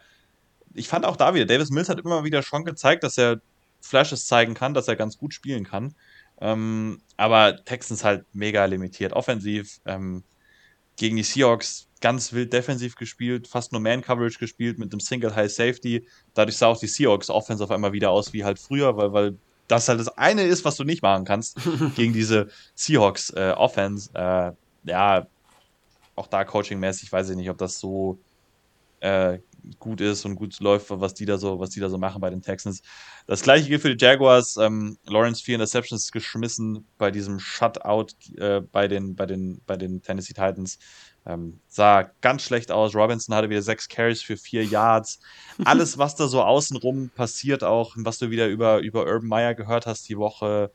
Ich fand auch da wieder, Davis Mills hat immer wieder schon gezeigt, dass er Flashes zeigen kann, dass er ganz gut spielen kann. Ähm, aber Texans halt mega limitiert. Offensiv ähm, gegen die Seahawks ganz wild defensiv gespielt, fast nur Man-Coverage gespielt mit einem Single High Safety. Dadurch sah auch die Seahawks Offense auf einmal wieder aus wie halt früher, weil, weil das halt das eine ist, was du nicht machen kannst gegen diese Seahawks äh, Offense. Äh, ja, auch da coachingmäßig weiß ich nicht, ob das so äh, gut ist und gut läuft, was die da so, was die da so machen bei den Texans. Das gleiche gilt für die Jaguars. Ähm, Lawrence vier Interceptions geschmissen bei diesem Shutout äh, bei den, bei den, bei den Tennessee Titans. Ähm, sah ganz schlecht aus. Robinson hatte wieder sechs Carries für vier Yards. Alles, was da so außenrum passiert, auch was du wieder über, über Urban Meyer gehört hast die Woche,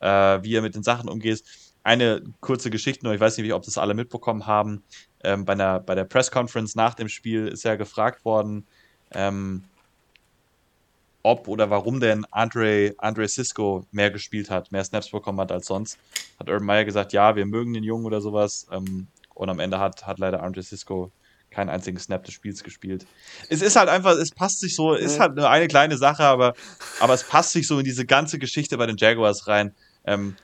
äh, wie er mit den Sachen umgeht. Eine kurze Geschichte nur, ich weiß nicht, ob das alle mitbekommen haben ähm, bei, einer, bei der Press-Conference nach dem Spiel ist ja gefragt worden, ähm, ob oder warum denn Andre, Andre Cisco mehr gespielt hat, mehr Snaps bekommen hat als sonst. Hat Urban Meyer gesagt, ja, wir mögen den Jungen oder sowas. Ähm, und am Ende hat, hat leider Andre Cisco keinen einzigen Snap des Spiels gespielt. Es ist halt einfach, es passt sich so, ist halt nur eine kleine Sache, aber, aber es passt sich so in diese ganze Geschichte bei den Jaguars rein. Ähm,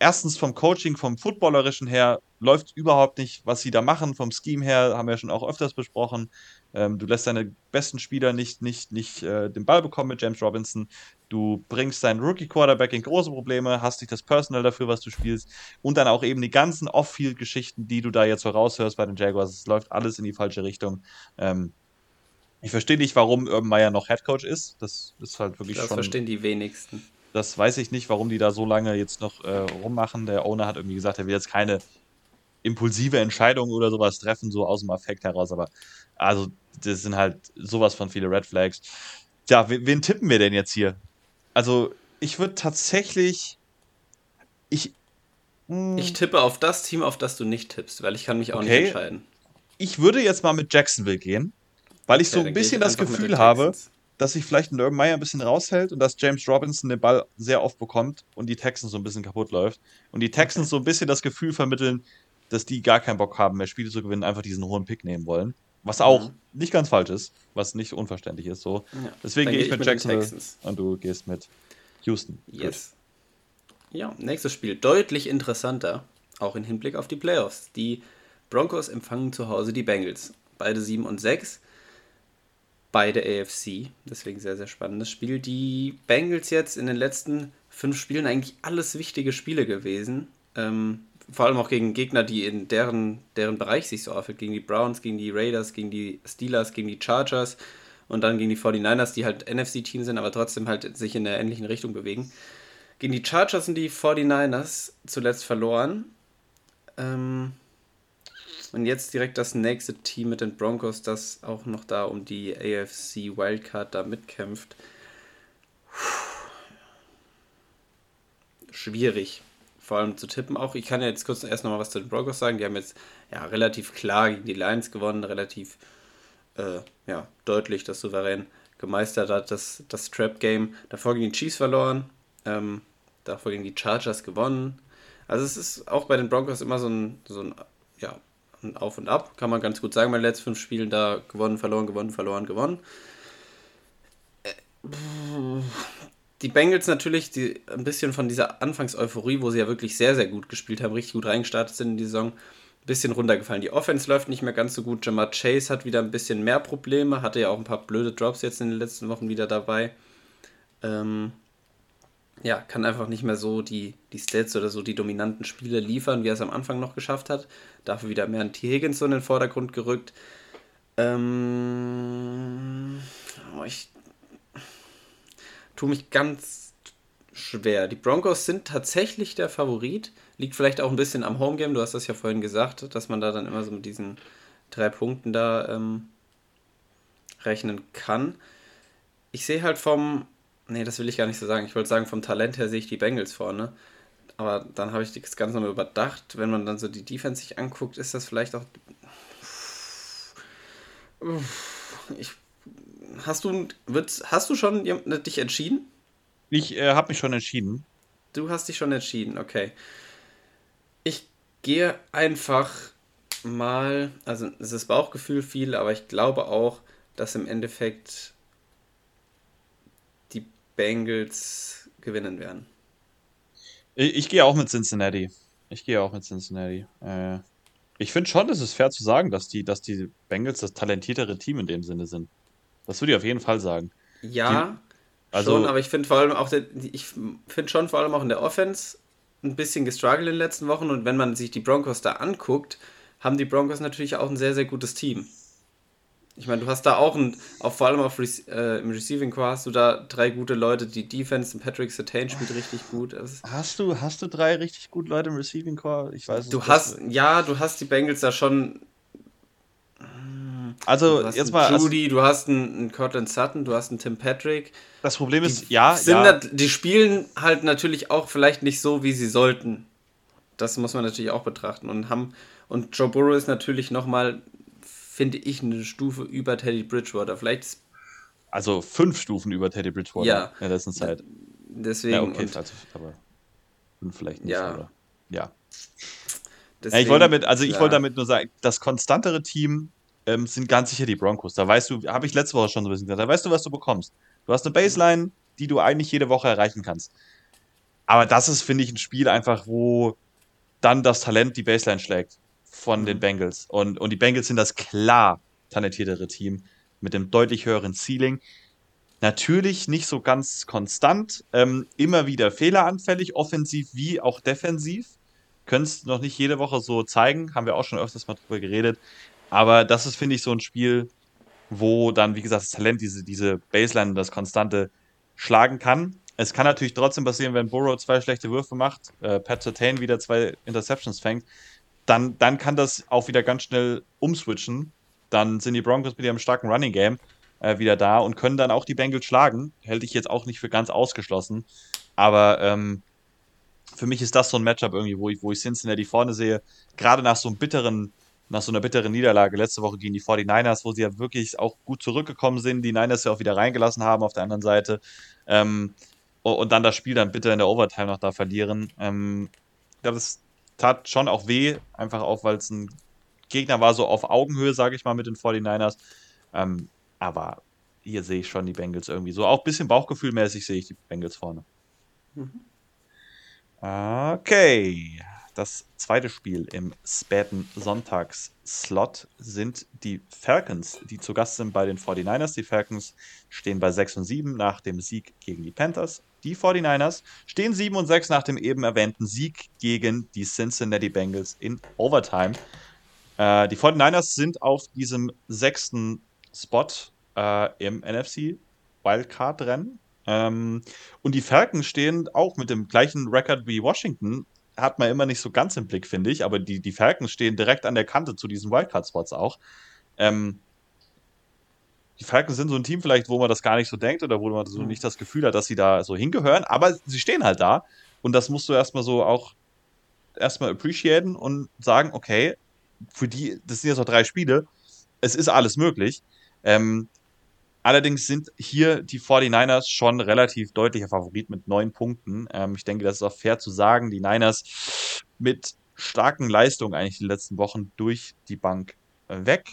erstens vom Coaching, vom Footballerischen her läuft überhaupt nicht, was sie da machen. Vom Scheme her haben wir schon auch öfters besprochen. Ähm, du lässt deine besten Spieler nicht, nicht, nicht äh, den Ball bekommen mit James Robinson. Du bringst deinen Rookie-Quarterback in große Probleme, hast nicht das Personal dafür, was du spielst. Und dann auch eben die ganzen Off-Field-Geschichten, die du da jetzt so raushörst bei den Jaguars. Es läuft alles in die falsche Richtung. Ähm, ich verstehe nicht, warum Urban Meyer noch Headcoach ist. Das ist halt wirklich
das
schon.
Das verstehen die wenigsten.
Das weiß ich nicht, warum die da so lange jetzt noch äh, rummachen. Der Owner hat irgendwie gesagt, er will jetzt keine impulsive Entscheidung oder sowas treffen, so aus dem Affekt heraus. Aber also, das sind halt sowas von viele Red Flags. Ja, wen, tippen wir denn jetzt hier? Also, ich würde tatsächlich. Ich.
Mh, hm. ich tippe auf das Team, auf das du nicht tippst, weil ich kann mich auch okay. nicht entscheiden.
Ich würde jetzt mal mit Jacksonville gehen, weil okay, ich so ein bisschen das Gefühl habe, dass sich vielleicht ein Urban Meyer ein bisschen raushält und dass James Robinson den Ball sehr oft bekommt und die Texans so ein bisschen kaputt läuft. Und die Texans so ein bisschen das Gefühl vermitteln, dass die gar keinen Bock haben, mehr Spiele zu gewinnen, einfach diesen hohen Pick nehmen wollen. Was auch mhm. nicht ganz falsch ist, was nicht unverständlich ist. So. Ja. Deswegen gehe ich, ich mit Jacksonville und du gehst mit Houston.
Yes. Gut. Ja, nächstes Spiel. Deutlich interessanter, auch im Hinblick auf die Playoffs. Die Broncos empfangen zu Hause die Bengals. Beide 7 und 6. Beide AFC. Deswegen sehr, sehr spannendes Spiel. Die Bengals jetzt in den letzten fünf Spielen eigentlich alles wichtige Spiele gewesen. Ähm, vor allem auch gegen Gegner, die in deren, deren Bereich sich so aufhält. Gegen die Browns, gegen die Raiders, gegen die Steelers, gegen die Chargers und dann gegen die 49ers, die halt NFC-Team sind, aber trotzdem halt sich in der ähnlichen Richtung bewegen. Gegen die Chargers sind die 49ers zuletzt verloren. Ähm, und jetzt direkt das nächste Team mit den Broncos, das auch noch da um die AFC Wildcard da mitkämpft. Schwierig vor allem zu tippen auch. Ich kann ja jetzt kurz erst noch mal was zu den Broncos sagen. Die haben jetzt ja relativ klar gegen die Lions gewonnen, relativ äh, ja, deutlich das souverän gemeistert hat, das, das Trap-Game. Davor gegen die Chiefs verloren, ähm, davor gegen die Chargers gewonnen. Also es ist auch bei den Broncos immer so ein, so ein ja, ein Auf und Ab, kann man ganz gut sagen, bei den letzten fünf Spielen da gewonnen, verloren, gewonnen, verloren, gewonnen. Äh, die Bengals natürlich die, ein bisschen von dieser Anfangseuphorie, wo sie ja wirklich sehr, sehr gut gespielt haben, richtig gut reingestartet sind in die Saison, ein bisschen runtergefallen. Die Offense läuft nicht mehr ganz so gut. Jamar Chase hat wieder ein bisschen mehr Probleme, hatte ja auch ein paar blöde Drops jetzt in den letzten Wochen wieder dabei. Ähm, ja, kann einfach nicht mehr so die, die Stats oder so die dominanten Spiele liefern, wie er es am Anfang noch geschafft hat. Dafür wieder mehr ein T. Higgins so in den Vordergrund gerückt. Ähm, oh, ich tue mich ganz schwer. Die Broncos sind tatsächlich der Favorit. Liegt vielleicht auch ein bisschen am Homegame. Du hast das ja vorhin gesagt, dass man da dann immer so mit diesen drei Punkten da ähm, rechnen kann. Ich sehe halt vom. Nee, das will ich gar nicht so sagen. Ich wollte sagen, vom Talent her sehe ich die Bengals vorne. Aber dann habe ich das Ganze nochmal überdacht. Wenn man dann so die Defense sich anguckt, ist das vielleicht auch. Ich hast du, hast du schon dich entschieden?
Ich äh, habe mich schon entschieden.
Du hast dich schon entschieden, okay. Ich gehe einfach mal, also es ist Bauchgefühl viel, aber ich glaube auch, dass im Endeffekt Bengals gewinnen werden.
Ich, ich gehe auch mit Cincinnati. Ich gehe auch mit Cincinnati. Äh, ich finde schon, es ist fair zu sagen, dass die, dass die Bengals das talentiertere Team in dem Sinne sind. Das würde ich auf jeden Fall sagen.
Ja, die, also, schon, aber ich finde vor allem auch, der, ich finde schon vor allem auch in der Offense ein bisschen gestruggelt in den letzten Wochen und wenn man sich die Broncos da anguckt, haben die Broncos natürlich auch ein sehr, sehr gutes Team. Ich meine, du hast da auch ein, auch vor allem auf äh, im Receiving Core hast du da drei gute Leute, die Defense, Patrick Sertain spielt richtig gut.
hast du, hast du drei richtig gute Leute im Receiving Core? Ich weiß
Du hast, ja, du hast die Bengals da schon
also jetzt mal.
Judy, also, du hast einen, einen Cortland Sutton, du hast einen Tim Patrick.
Das Problem ist, die ja,
sind
ja.
die spielen halt natürlich auch vielleicht nicht so, wie sie sollten. Das muss man natürlich auch betrachten. Und haben und Joe Burrow ist natürlich nochmal, finde ich, eine Stufe über Teddy Bridgewater. Vielleicht.
Also fünf Stufen über Teddy Bridgewater
ja,
in der letzten Zeit.
Deswegen. Ja,
okay, also, aber vielleicht nicht.
Ja.
Aber, ja. Deswegen, ja, ich wollte damit, also ich ja. wollte damit nur sagen, das konstantere Team ähm, sind ganz sicher die Broncos. Da weißt du, habe ich letzte Woche schon so ein bisschen gesagt, da weißt du, was du bekommst. Du hast eine Baseline, die du eigentlich jede Woche erreichen kannst. Aber das ist, finde ich, ein Spiel einfach, wo dann das Talent die Baseline schlägt von mhm. den Bengals. Und, und die Bengals sind das klar talentiertere Team mit dem deutlich höheren Ceiling. Natürlich nicht so ganz konstant, ähm, immer wieder fehleranfällig, offensiv wie auch defensiv. Können es noch nicht jede Woche so zeigen, haben wir auch schon öfters mal drüber geredet. Aber das ist, finde ich, so ein Spiel, wo dann, wie gesagt, das Talent, diese, diese Baseline, das Konstante schlagen kann. Es kann natürlich trotzdem passieren, wenn Burrow zwei schlechte Würfe macht, äh, Pat Sertain wieder zwei Interceptions fängt, dann, dann kann das auch wieder ganz schnell umswitchen. Dann sind die Broncos mit ihrem starken Running Game äh, wieder da und können dann auch die Bengals schlagen. Hält ich jetzt auch nicht für ganz ausgeschlossen. Aber ähm, für mich ist das so ein Matchup irgendwie, wo ich, wo ich Cincinnati vorne sehe. Gerade nach so einem bitteren nach so einer bitteren Niederlage letzte Woche gegen die 49ers, wo sie ja wirklich auch gut zurückgekommen sind, die Niners ja auch wieder reingelassen haben auf der anderen Seite. Ähm, und dann das Spiel dann bitte in der Overtime noch da verlieren. Ähm, das tat schon auch weh, einfach auch, weil es ein Gegner war, so auf Augenhöhe, sage ich mal, mit den 49ers. Ähm, aber hier sehe ich schon die Bengals irgendwie so. Auch ein bisschen Bauchgefühlmäßig sehe ich die Bengals vorne. Mhm. Okay. Das zweite Spiel im späten Sonntagsslot sind die Falcons, die zu Gast sind bei den 49ers. Die Falcons stehen bei 6 und 7 nach dem Sieg gegen die Panthers. Die 49ers stehen 7 und 6 nach dem eben erwähnten Sieg gegen die Cincinnati Bengals in Overtime. Äh, die 49ers sind auf diesem sechsten Spot äh, im NFC Wildcard-Rennen. Ähm, und die Falcons stehen auch mit dem gleichen Rekord wie Washington hat man immer nicht so ganz im Blick, finde ich. Aber die, die Falcons stehen direkt an der Kante zu diesen Wildcard-Spots auch. Ähm, die Falcons sind so ein Team vielleicht, wo man das gar nicht so denkt oder wo man so mhm. nicht das Gefühl hat, dass sie da so hingehören. Aber sie stehen halt da. Und das musst du erstmal so auch erstmal appreciaten und sagen, okay, für die, das sind jetzt noch drei Spiele, es ist alles möglich. Ähm, Allerdings sind hier die 49ers schon relativ deutlicher Favorit mit neun Punkten. Ähm, ich denke, das ist auch fair zu sagen. Die Niners mit starken Leistungen eigentlich die letzten Wochen durch die Bank weg.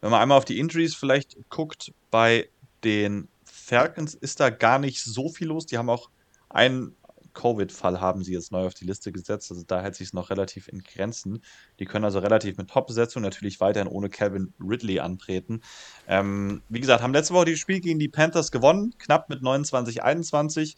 Wenn man einmal auf die Injuries vielleicht guckt, bei den Falcons ist da gar nicht so viel los. Die haben auch einen Covid-Fall haben sie jetzt neu auf die Liste gesetzt. Also da hält sich es noch relativ in Grenzen. Die können also relativ mit Top-Besetzung natürlich weiterhin ohne Calvin Ridley antreten. Ähm, wie gesagt, haben letzte Woche das Spiel gegen die Panthers gewonnen, knapp mit 29-21.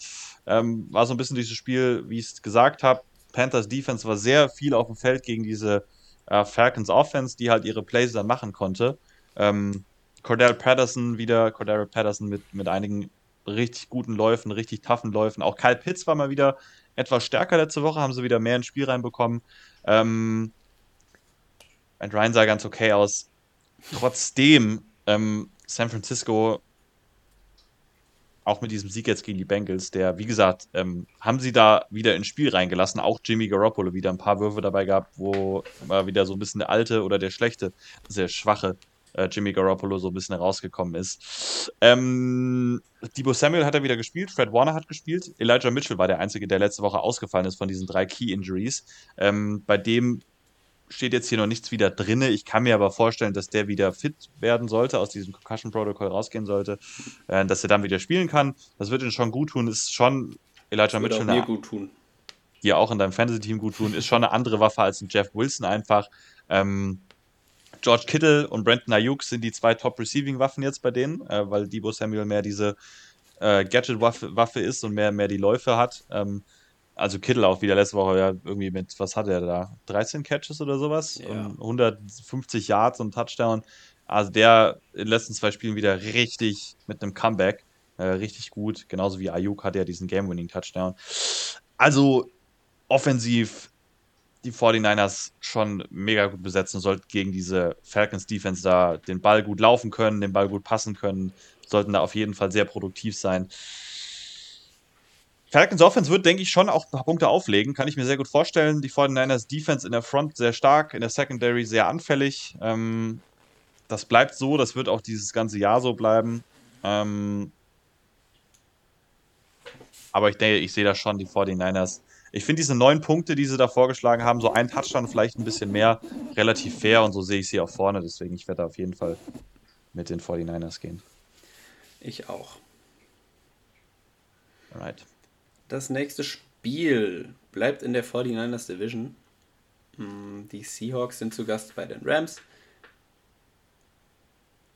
Ähm, war so ein bisschen dieses Spiel, wie ich es gesagt habe. Panthers Defense war sehr viel auf dem Feld gegen diese äh, Falcons Offense, die halt ihre Plays dann machen konnte. Ähm, Cordell Patterson wieder, Cordell Patterson mit, mit einigen richtig guten Läufen, richtig toughen Läufen. Auch Kyle Pitts war mal wieder etwas stärker letzte Woche, haben sie wieder mehr ins Spiel reinbekommen. Ähm, und Ryan sah ganz okay aus. Trotzdem, ähm, San Francisco, auch mit diesem Sieg jetzt gegen die Bengals, der, wie gesagt, ähm, haben sie da wieder ins Spiel reingelassen. Auch Jimmy Garoppolo wieder ein paar Würfe dabei gehabt, wo mal wieder so ein bisschen der alte oder der schlechte, sehr schwache äh, Jimmy Garoppolo so ein bisschen rausgekommen ist. Ähm, Debo Samuel hat er wieder gespielt, Fred Warner hat gespielt, Elijah Mitchell war der Einzige, der letzte Woche ausgefallen ist von diesen drei Key-Injuries. Ähm, bei dem steht jetzt hier noch nichts wieder drin. Ich kann mir aber vorstellen, dass der wieder fit werden sollte, aus diesem Concussion-Protokoll rausgehen sollte, äh, dass er dann wieder spielen kann. Das wird ihm schon gut tun. Ist schon Elijah Mitchell.
Mir gut tun.
Dir auch in deinem Fantasy-Team gut tun. Ist schon eine andere Waffe als ein Jeff Wilson einfach. Ähm, George Kittle und Brandon Ayuk sind die zwei Top-Receiving-Waffen jetzt bei denen, äh, weil Debo Samuel mehr diese äh, Gadget-Waffe Waffe ist und mehr, mehr die Läufe hat. Ähm, also Kittle auch wieder letzte Woche ja irgendwie mit, was hat er da? 13 Catches oder sowas? Ja. Und 150 Yards und Touchdown. Also der in den letzten zwei Spielen wieder richtig mit einem Comeback. Äh, richtig gut. Genauso wie Ayuk hat ja diesen Game-Winning-Touchdown. Also offensiv die 49ers schon mega gut besetzen sollten gegen diese Falcons Defense da den Ball gut laufen können, den Ball gut passen können, sollten da auf jeden Fall sehr produktiv sein. Falcons Offense wird, denke ich, schon auch ein paar Punkte auflegen, kann ich mir sehr gut vorstellen. Die 49ers Defense in der Front sehr stark, in der Secondary sehr anfällig. Ähm, das bleibt so, das wird auch dieses ganze Jahr so bleiben. Ähm, aber ich denke, ich sehe da schon die 49ers ich finde diese neun Punkte, die sie da vorgeschlagen haben, so ein Touchdown, vielleicht ein bisschen mehr, relativ fair und so sehe ich sie auch vorne. Deswegen, ich werde da auf jeden Fall mit den 49ers gehen.
Ich auch.
Alright.
Das nächste Spiel bleibt in der 49ers Division. Hm, die Seahawks sind zu Gast bei den Rams.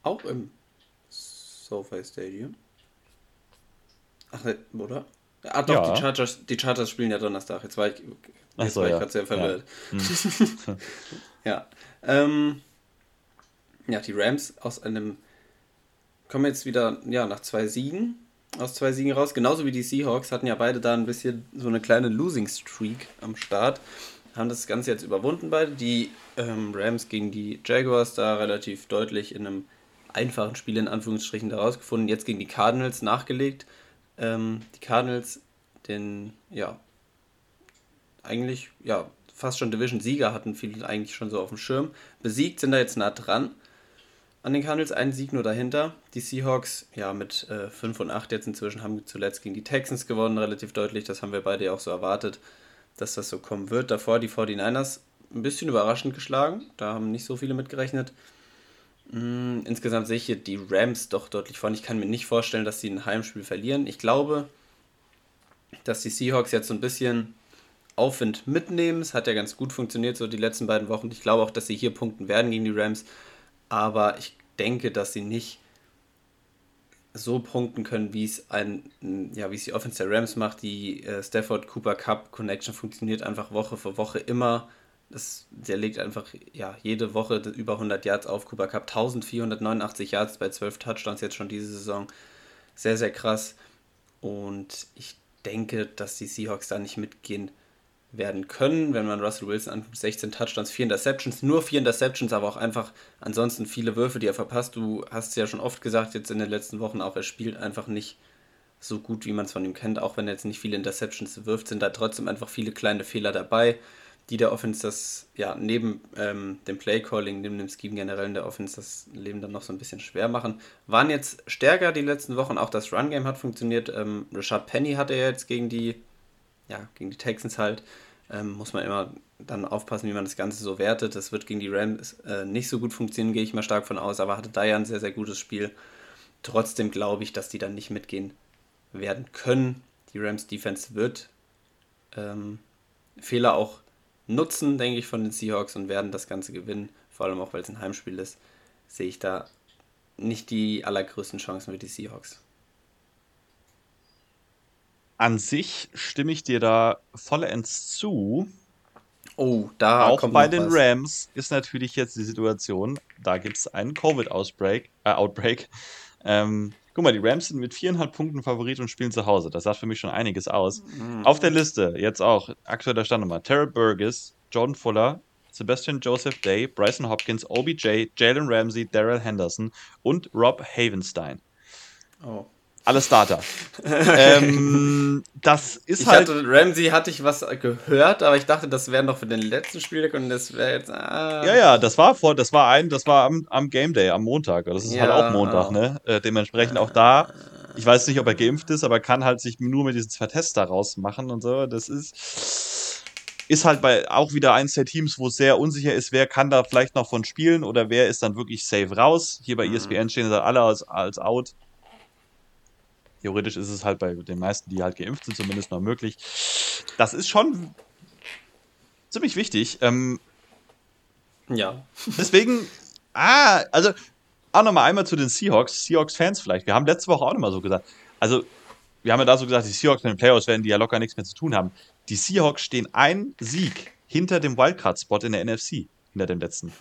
Auch im SoFi Stadium. Ach, oder? Ah, doch, ja. die, Chargers, die Chargers spielen ja Donnerstag. Jetzt war ich, jetzt so, war ich ja. gerade sehr verwirrt. Ja, hm. ja. Ähm, ja, die Rams aus einem kommen jetzt wieder ja, nach zwei Siegen aus zwei Siegen raus. Genauso wie die Seahawks hatten ja beide da ein bisschen so eine kleine Losing Streak am Start. Haben das Ganze jetzt überwunden beide. Die ähm, Rams gegen die Jaguars da relativ deutlich in einem einfachen Spiel in Anführungsstrichen da rausgefunden. Jetzt gegen die Cardinals nachgelegt ähm, die Cardinals den, ja, eigentlich, ja, fast schon Division-Sieger hatten viele eigentlich schon so auf dem Schirm. Besiegt sind da jetzt nah dran an den Cardinals, einen Sieg nur dahinter. Die Seahawks, ja, mit äh, 5 und 8 jetzt inzwischen haben zuletzt gegen die Texans gewonnen, relativ deutlich. Das haben wir beide ja auch so erwartet, dass das so kommen wird. Davor die 49ers ein bisschen überraschend geschlagen, da haben nicht so viele mitgerechnet. Mm, insgesamt sehe ich hier die Rams doch deutlich vorne. Ich kann mir nicht vorstellen, dass sie ein Heimspiel verlieren. Ich glaube, dass die Seahawks jetzt so ein bisschen Aufwind mitnehmen. Es hat ja ganz gut funktioniert, so die letzten beiden Wochen. Ich glaube auch, dass sie hier punkten werden gegen die Rams. Aber ich denke, dass sie nicht so punkten können, wie es ein, ja, wie es die Offense der Rams macht. Die äh, Stafford Cooper Cup Connection funktioniert einfach Woche für Woche immer das, der legt einfach ja, jede Woche über 100 Yards auf. Cooper Cup 1489 Yards bei 12 Touchdowns jetzt schon diese Saison. Sehr, sehr krass. Und ich denke, dass die Seahawks da nicht mitgehen werden können, wenn man Russell Wilson anguckt. 16 Touchdowns, 4 Interceptions, nur 4 Interceptions, aber auch einfach ansonsten viele Würfe, die er verpasst. Du hast es ja schon oft gesagt, jetzt in den letzten Wochen auch, er spielt einfach nicht so gut, wie man es von ihm kennt. Auch wenn er jetzt nicht viele Interceptions wirft, sind da trotzdem einfach viele kleine Fehler dabei die der Offense das, ja, neben ähm, dem Playcalling, neben dem Scheme generell in der Offense das Leben dann noch so ein bisschen schwer machen. Waren jetzt stärker die letzten Wochen, auch das Run-Game hat funktioniert. Ähm, Rashad Penny hatte ja jetzt gegen die, ja, gegen die Texans halt Ähm, muss man immer dann aufpassen, wie man das Ganze so wertet. Das wird gegen die Rams äh, nicht so gut funktionieren, gehe ich mal stark von aus, aber hatte da ja ein sehr, sehr gutes Spiel. Trotzdem glaube ich, dass die dann nicht mitgehen werden können. Die Rams Defense wird ähm, Fehler auch nutzen, denke ich, von den Seahawks und werden das Ganze gewinnen. Vor allem auch, weil es ein Heimspiel ist, sehe ich da nicht die allergrößten Chancen für die Seahawks.
An sich stimme ich dir da vollends zu.
Oh, da
auch bei den was. Rams ist natürlich jetzt die Situation, da gibt es einen Covid-Outbreak. Äh, Outbreak. Ähm, guck mal, die Rams sind mit viereinhalb Punkten Favorit und spielen zu Hause. Das sagt für mich schon einiges aus. Mhm. Auf der Liste jetzt auch aktueller Standnummer: Tara Burgess, Jordan Fuller, Sebastian Joseph Day, Bryson Hopkins, OBJ, Jalen Ramsey, Daryl Henderson und Rob Havenstein. Oh alle Starter. ähm, das ist
ich
halt.
Hatte, Ramsey hatte ich was gehört, aber ich dachte, das wäre noch für den letzten Spieltag und das wäre jetzt. Ah.
Ja, ja, das war vor, das war ein, das war am, am Game Day, am Montag. Das ist ja. halt auch Montag, ne? Äh, dementsprechend auch da. Ich weiß nicht, ob er geimpft ist, aber kann halt sich nur mit diesen zwei Tests da rausmachen und so. Das ist ist halt bei auch wieder eins der Teams, wo es sehr unsicher ist, wer kann da vielleicht noch von spielen oder wer ist dann wirklich safe raus. Hier bei ESPN stehen sie alle als, als out. Theoretisch ist es halt bei den meisten, die halt geimpft sind, zumindest noch möglich. Das ist schon ziemlich wichtig. Ähm,
ja.
Deswegen, ah, also auch nochmal einmal zu den Seahawks, Seahawks-Fans vielleicht. Wir haben letzte Woche auch nochmal so gesagt. Also, wir haben ja da so gesagt, die Seahawks mit den Playoffs werden die ja locker nichts mehr zu tun haben. Die Seahawks stehen ein Sieg hinter dem Wildcard-Spot in der NFC, hinter dem letzten.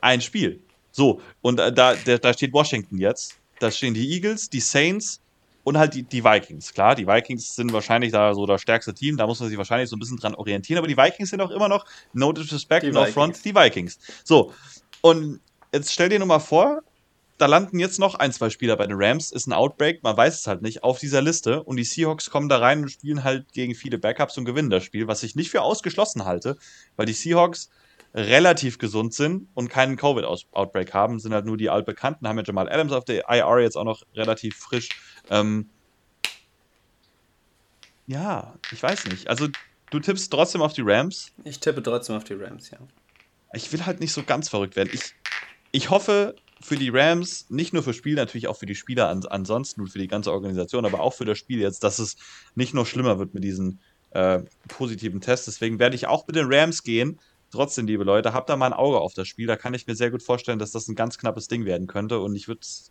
Ein Spiel. So, und äh, da, da steht Washington jetzt. Da stehen die Eagles, die Saints, und halt die, die Vikings. Klar, die Vikings sind wahrscheinlich da so das stärkste Team, da muss man sich wahrscheinlich so ein bisschen dran orientieren, aber die Vikings sind auch immer noch, no disrespect, die no Vikings. front, die Vikings. So, und jetzt stell dir nur mal vor, da landen jetzt noch ein, zwei Spieler bei den Rams, ist ein Outbreak, man weiß es halt nicht, auf dieser Liste und die Seahawks kommen da rein und spielen halt gegen viele Backups und gewinnen das Spiel, was ich nicht für ausgeschlossen halte, weil die Seahawks relativ gesund sind und keinen Covid-Outbreak haben, sind halt nur die altbekannten, haben ja Jamal Adams auf der IR jetzt auch noch relativ frisch. Ähm, ja, ich weiß nicht. Also, du tippst trotzdem auf die Rams.
Ich tippe trotzdem auf die Rams, ja.
Ich will halt nicht so ganz verrückt werden. Ich, ich hoffe für die Rams, nicht nur für Spiel, natürlich auch für die Spieler an, ansonsten und für die ganze Organisation, aber auch für das Spiel jetzt, dass es nicht noch schlimmer wird mit diesen äh, positiven Tests. Deswegen werde ich auch mit den Rams gehen trotzdem, liebe Leute, habt da mal ein Auge auf das Spiel. Da kann ich mir sehr gut vorstellen, dass das ein ganz knappes Ding werden könnte. Und ich würde es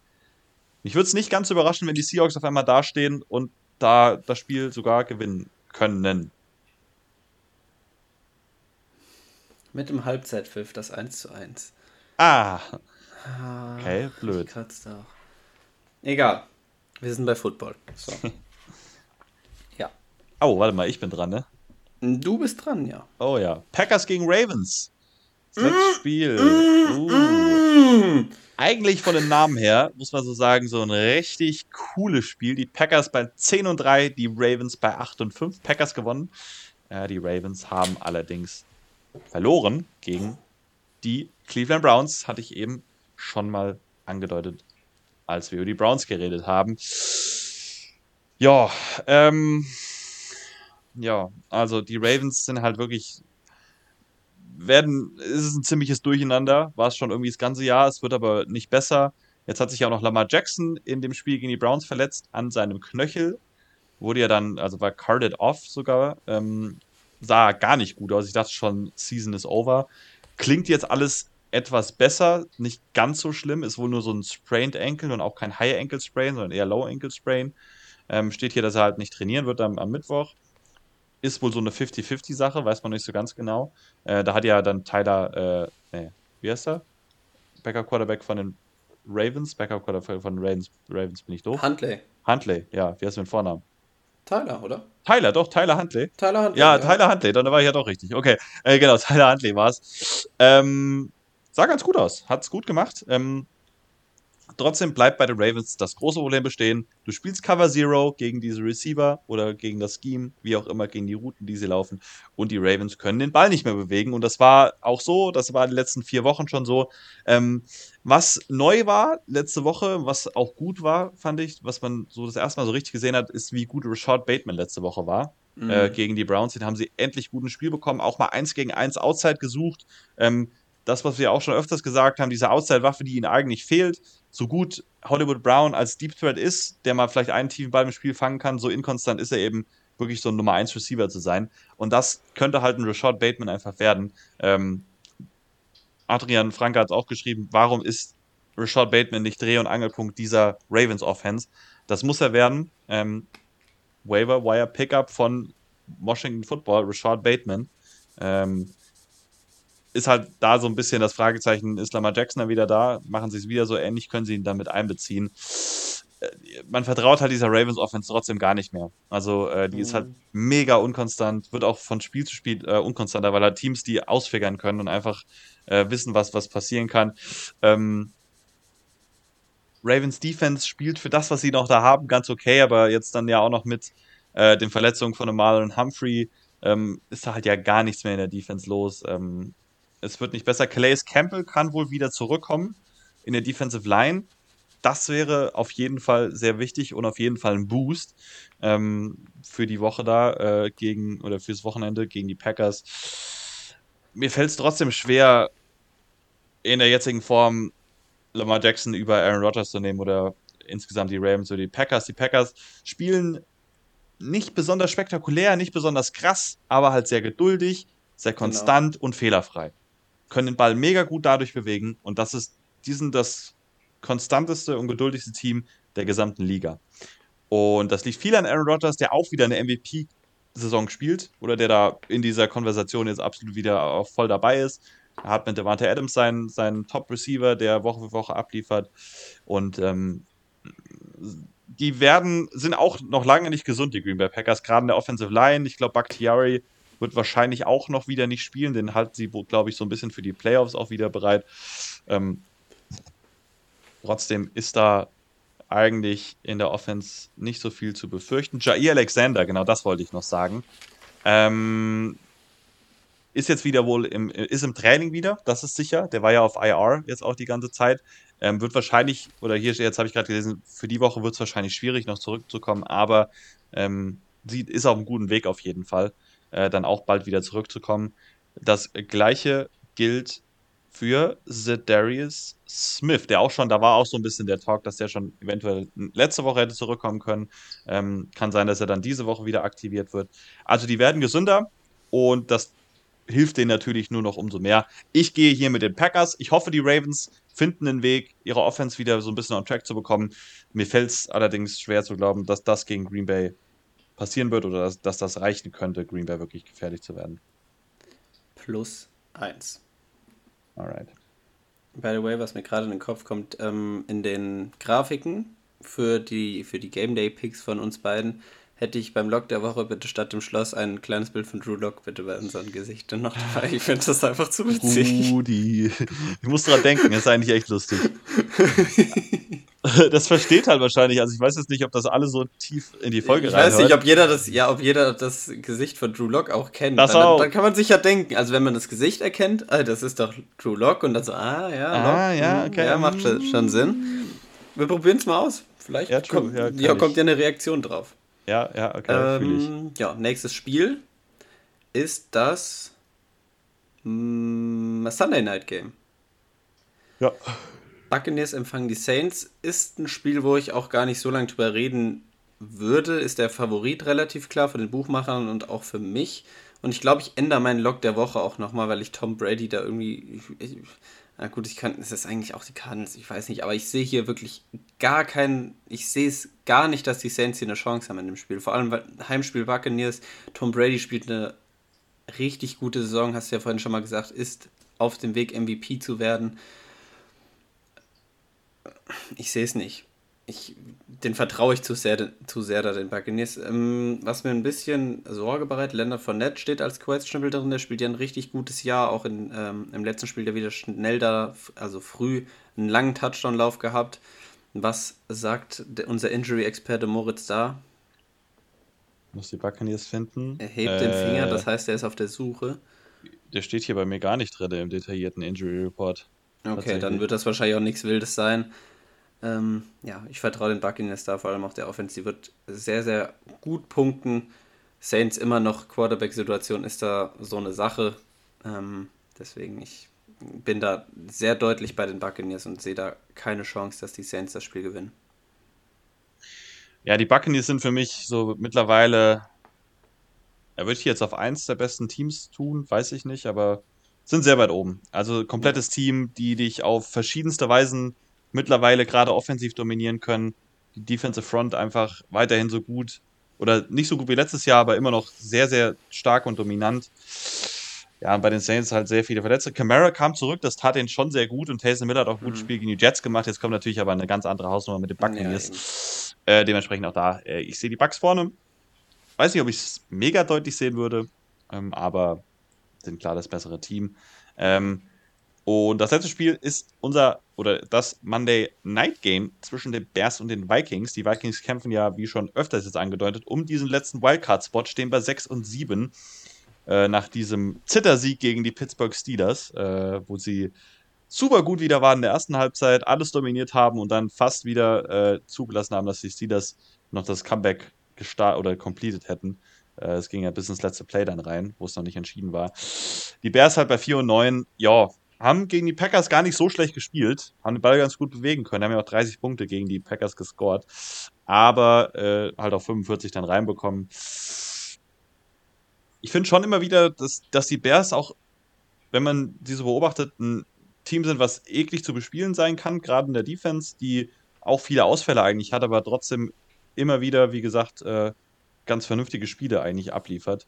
würde nicht ganz überraschen, wenn die Seahawks auf einmal dastehen und da das Spiel sogar gewinnen können.
Mit dem Halbzeitpfiff das 1 zu 1.
Ah. Okay, blöd.
Kratzt auch. Egal. Wir sind bei Football. So. ja.
Oh, warte mal, ich bin dran, ne?
Du bist dran, ja.
Oh ja. Packers gegen Ravens. Das mm, Spiel. Mm, uh. Mm. Eigentlich von den Namen her, muss man so sagen, so ein richtig cooles Spiel. Die Packers bei 10 und 3, die Ravens bei 8 und 5. Packers gewonnen. Ja, die Ravens haben allerdings verloren gegen die Cleveland Browns. Hatte ich eben schon mal angedeutet, als wir über die Browns geredet haben. Ja, ähm, ja, also die Ravens sind halt wirklich werden, ist es ein ziemliches Durcheinander, war es schon irgendwie das ganze Jahr, es wird aber nicht besser. Jetzt hat sich ja auch noch Lamar Jackson in dem Spiel gegen die Browns verletzt an seinem Knöchel. Wurde ja dann, also war carded off sogar. Ähm, sah gar nicht gut aus. Ich dachte schon, Season is over. Klingt jetzt alles etwas besser, nicht ganz so schlimm. Ist wohl nur so ein sprained Ankle und auch kein High Ankle Sprain, sondern eher Low Ankle Sprain. Ähm, steht hier, dass er halt nicht trainieren wird am, am Mittwoch ist wohl so eine 50-50-Sache, weiß man nicht so ganz genau. Äh, da hat ja dann Tyler, äh, nee, wie heißt er? Backup Quarterback von den Ravens, Backup Quarterback von den Ravens, Ravens bin ich doof.
Huntley.
Huntley, ja, wie heißt du mit Vornamen?
Tyler, oder?
Tyler, doch, Tyler Huntley.
Tyler Huntley.
Ja, ja. Tyler Huntley, dann war ich ja doch richtig. Okay, äh, genau, Tyler Huntley war es. Ähm, sah ganz gut aus, hat's gut gemacht. Ähm, Trotzdem bleibt bei den Ravens das große Problem bestehen. Du spielst Cover Zero gegen diese Receiver oder gegen das Scheme, wie auch immer, gegen die Routen, die sie laufen. Und die Ravens können den Ball nicht mehr bewegen. Und das war auch so, das war in den letzten vier Wochen schon so. Ähm, was neu war letzte Woche, was auch gut war, fand ich, was man so das erste Mal so richtig gesehen hat, ist, wie gut Rashad Bateman letzte Woche war. mhm. äh, gegen die Browns. Den haben sie endlich gut ins Spiel bekommen, auch mal eins gegen eins Outside gesucht. Ähm, das, was wir auch schon öfters gesagt haben, diese Outside-Waffe, die ihnen eigentlich fehlt, so gut Hollywood Brown als Deep Threat ist, der mal vielleicht einen tiefen Ball im Spiel fangen kann, so inkonstant ist er eben wirklich so ein Nummer 1 Receiver zu sein. Und das könnte halt ein Rashad Bateman einfach werden. Ähm, Adrian Franke hat es auch geschrieben, warum ist Rashad Bateman nicht Dreh- und Angelpunkt dieser Ravens Offense? Das muss er werden. Ähm, Waiver Wire Pickup von Washington Football, Rashad Bateman. Ähm, ist halt da so ein bisschen das Fragezeichen, ist Lamar Jackson dann wieder da? Machen sie es wieder so ähnlich? Können sie ihn damit einbeziehen? Äh, man vertraut halt dieser Ravens Offense trotzdem gar nicht mehr. Also äh, die mhm. ist halt mhm. mega unkonstant, wird auch von Spiel zu Spiel äh, unkonstanter, weil halt Teams die ausfigern können und einfach äh, wissen, was, was passieren kann. Ähm, Ravens Defense spielt für das, was sie noch da haben, ganz okay, aber jetzt dann ja auch noch mit äh, den Verletzungen von Marlon Humphrey ähm, ist da halt ja gar nichts mehr in der Defense los. Ähm, es wird nicht besser. Calais Campbell kann wohl wieder zurückkommen in der Defensive Line. Das wäre auf jeden Fall sehr wichtig und auf jeden Fall ein Boost ähm, für die Woche da äh, gegen oder fürs Wochenende gegen die Packers. Mir fällt es trotzdem schwer, in der jetzigen Form Lamar Jackson über Aaron Rodgers zu nehmen oder insgesamt die Rams oder die Packers. Die Packers spielen nicht besonders spektakulär, nicht besonders krass, aber halt sehr geduldig, sehr genau. konstant genau. und fehlerfrei können den Ball mega gut dadurch bewegen und das ist, die sind das konstanteste und geduldigste Team der gesamten Liga. Und das liegt viel an Aaron Rodgers, der auch wieder eine MVP-Saison spielt oder der da in dieser Konversation jetzt absolut wieder auch voll dabei ist. Er hat mit Devante Adams seinen, seinen Top-Receiver, der Woche für Woche abliefert. Und ähm, die werden, sind auch noch lange nicht gesund, die Green Bay Packers, gerade in der Offensive Line. Ich glaube, Bakhtiari wird wahrscheinlich auch noch wieder nicht spielen. Den halten sie, glaube ich, so ein bisschen für die Playoffs auch wieder bereit. Ähm, trotzdem ist da eigentlich in der Offense nicht so viel zu befürchten. Jair Alexander, genau das wollte ich noch sagen. Ähm, ist jetzt wieder wohl im, ist im Training wieder, das ist sicher. Der war ja auf IR jetzt auch die ganze Zeit. Ähm, wird wahrscheinlich, oder hier jetzt habe ich gerade gelesen, für die Woche wird es wahrscheinlich schwierig, noch zurückzukommen, aber ähm, sie ist auf einem guten Weg auf jeden Fall äh, dann auch bald wieder zurückzukommen. Das gleiche gilt für Darius Smith, der auch schon, da war auch so ein bisschen der Talk, dass der schon eventuell letzte Woche hätte zurückkommen können. Ähm, kann sein, dass er dann diese Woche wieder aktiviert wird. Also die werden gesünder und das hilft denen natürlich nur noch umso mehr. Ich gehe hier mit den Packers. Ich hoffe, die Ravens finden einen Weg, ihre Offense wieder so ein bisschen on track zu bekommen. Mir fällt es allerdings schwer zu glauben, dass das gegen Green Bay passieren wird oder dass, dass das reichen könnte, Green Bay wirklich gefährlich zu werden.
Plus eins.
Alright.
By the way, was mir gerade in den Kopf kommt, ähm, in den Grafiken für die, für die Game Day Picks von uns beiden hätte ich beim Log der Woche bitte statt dem Schloss ein kleines Bild von Drew Lock bitte bei unseren Gesichtern noch dabei. Ich finde das einfach zu witzig.
Rudi. Ich muss dran denken, das ist eigentlich echt lustig. das versteht halt wahrscheinlich. Also ich weiß jetzt nicht, ob das alle so tief in die Folge
Ich weiß nicht, ob jeder das, ja, ob jeder das Gesicht von Drew Lock auch kennt.
Das auch.
Dann, dann, kann man sich ja denken, also wenn man das Gesicht erkennt, ah, das ist doch Drew Lock und dann so, ah ja,
Lock, ah, ja, hm, okay.
ja, macht schon Sinn. Wir probieren es mal aus. Vielleicht ja, kommt ja, ja, kommt ja eine Reaktion drauf.
Ja, ja, okay,
ähm, Ja, nächstes Spiel ist das mm, Sunday Night Game.
Ja.
Buccaneers empfangen die Saints. Ist ein Spiel, wo ich auch gar nicht so lange drüber reden würde. Ist der Favorit relativ klar von den Buchmachern und auch für mich. Und ich glaube, ich ändere meinen Log der Woche auch nochmal, weil ich Tom Brady da irgendwie. Ich, ich, na gut, ich kann, es ist eigentlich auch die Cardinals, ich weiß nicht, aber ich sehe hier wirklich gar keinen, ich sehe es gar nicht, dass die Saints hier eine Chance haben in dem Spiel. Vor allem, weil Heimspiel Buccaneers, Tom Brady spielt eine richtig gute Saison, hast du ja vorhin schon mal gesagt, ist auf dem Weg MVP zu werden. Ich sehe es nicht ich, den vertraue ich zu sehr, zu sehr da den Buccaneers. Ähm, was mir ein bisschen Sorge bereitet, Leonard Fournette steht als questionable drin, der spielt ja ein richtig gutes Jahr, auch in, ähm, im letzten Spiel der wieder schnell da, also früh einen langen Touchdown-Lauf gehabt. Was sagt der, unser Injury-Experte Moritz da?
Muss die Buccaneers finden.
Er hebt äh, den Finger, das heißt, er ist auf der Suche.
Der steht hier bei mir gar nicht drin im detaillierten Injury Report.
Okay, dann wird das wahrscheinlich auch nichts Wildes sein. Ähm, ja, ich vertraue den Buccaneers da, vor allem auch der Offense. Die wird sehr, sehr gut punkten. Saints immer noch Quarterback-Situation ist da so eine Sache. Ähm, deswegen, ich bin da sehr deutlich bei den Buccaneers und sehe da keine Chance, dass die Saints das Spiel gewinnen.
Ja, die Buccaneers sind für mich so mittlerweile, er würde ich jetzt auf eins der besten Teams tun, weiß ich nicht, aber sind sehr weit oben. Also komplettes Team, die dich auf verschiedenste Weisen mittlerweile gerade offensiv dominieren können. Die Defensive Front einfach weiterhin so gut oder nicht so gut wie letztes Jahr, aber immer noch sehr, sehr stark und dominant. Ja, und bei den Saints halt sehr viele Verletzte. Camara kam zurück, das tat ihn schon sehr gut und Taysom Miller hat auch ein gutes mhm. Spiel gegen die Jets gemacht. Jetzt kommt natürlich aber eine ganz andere Hausnummer mit den Buccaneers. Ja, äh, dementsprechend auch da. Äh, ich sehe die Bucks vorne. Weiß nicht, ob ich es mega deutlich sehen würde, ähm, aber sind klar das bessere Team. Ähm, und das letzte Spiel ist unser oder das Monday Night Game zwischen den Bears und den Vikings. Die Vikings kämpfen ja, wie schon öfters jetzt angedeutet, um diesen letzten Wildcard-Spot, stehen bei 6 und 7 äh, nach diesem Zittersieg gegen die Pittsburgh Steelers, äh, wo sie super gut wieder waren in der ersten Halbzeit, alles dominiert haben und dann fast wieder äh, zugelassen haben, dass die Steelers noch das Comeback gestartet oder completed hätten. Äh, es ging ja bis ins letzte Play dann rein, wo es noch nicht entschieden war. Die Bears halt bei 4 und 9, ja, haben gegen die Packers gar nicht so schlecht gespielt, haben den Ball ganz gut bewegen können, haben ja auch 30 Punkte gegen die Packers gescored, aber äh, halt auch 45 dann reinbekommen. Ich finde schon immer wieder, dass, dass die Bears auch, wenn man sie so beobachtet, ein Team sind, was eklig zu bespielen sein kann, gerade in der Defense, die auch viele Ausfälle eigentlich hat, aber trotzdem immer wieder, wie gesagt, äh, ganz vernünftige Spiele eigentlich abliefert.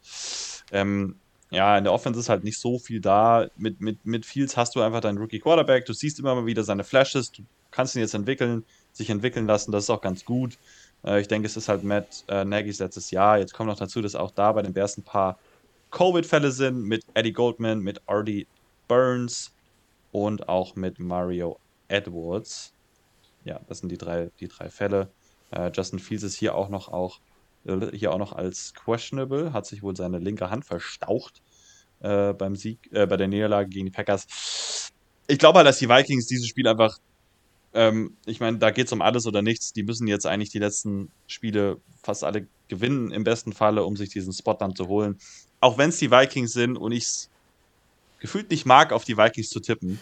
Ähm, ja, in der Offense ist halt nicht so viel da. Mit, mit, mit Fields hast du einfach deinen Rookie Quarterback. Du siehst immer mal wieder seine Flashes. Du kannst ihn jetzt entwickeln, sich entwickeln lassen. Das ist auch ganz gut. Äh, ich denke, es ist halt Matt äh, Nagy's letztes Jahr. Jetzt kommt noch dazu, dass auch da bei den Bears ein paar Covid-Fälle sind. Mit Eddie Goldman, mit Artie Burns und auch mit Mario Edwards. Ja, das sind die drei, die drei Fälle. Äh, Justin Fields ist hier auch noch auch hier auch noch als questionable, hat sich wohl seine linke Hand verstaucht äh, beim Sieg, äh, bei der Niederlage gegen die Packers. Ich glaube halt, dass die Vikings dieses Spiel einfach, ähm, ich meine, da geht es um alles oder nichts. Die müssen jetzt eigentlich die letzten Spiele fast alle gewinnen, im besten Falle, um sich diesen Spot dann zu holen. Auch wenn es die Vikings sind und ich es gefühlt nicht mag, auf die Vikings zu tippen,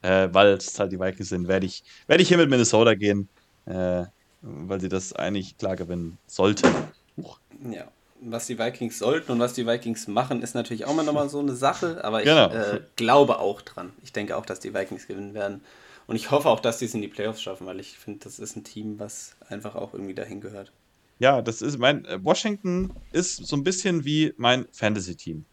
äh, weil es halt die Vikings sind, werde ich, werd ich hier mit Minnesota gehen, äh, weil sie das eigentlich klar gewinnen sollten.
Ja, was die Vikings sollten und was die Vikings machen, ist natürlich auch mal nochmal so eine Sache, aber ich genau. äh, glaube auch dran. Ich denke auch, dass die Vikings gewinnen werden. Und ich hoffe auch, dass die es in die Playoffs schaffen, weil ich finde, das ist ein Team, was einfach auch irgendwie dahin gehört.
Ja, das ist mein. Äh, Washington ist so ein bisschen wie mein Fantasy-Team.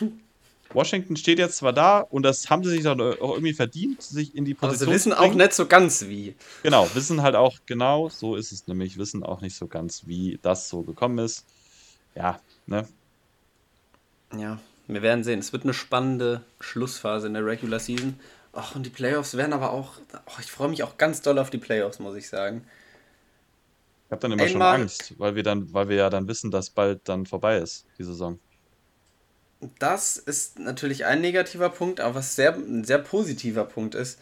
Washington steht jetzt zwar da und das haben sie sich dann auch irgendwie verdient, sich in die
Position Aber sie wissen auch nicht so ganz wie.
Genau, wissen halt auch genau, so ist es nämlich, wissen auch nicht so ganz, wie das so gekommen ist. Ja, ne?
Ja, wir werden sehen. Es wird eine spannende Schlussphase in der Regular Season. Ach, und die Playoffs werden aber auch. Oh, ich freue mich auch ganz doll auf die Playoffs, muss ich sagen.
Ich habe dann immer Einmal, schon Angst, weil wir dann, weil wir ja dann wissen, dass bald dann vorbei ist, die Saison.
Das ist natürlich ein negativer Punkt, aber was sehr, ein sehr positiver Punkt ist,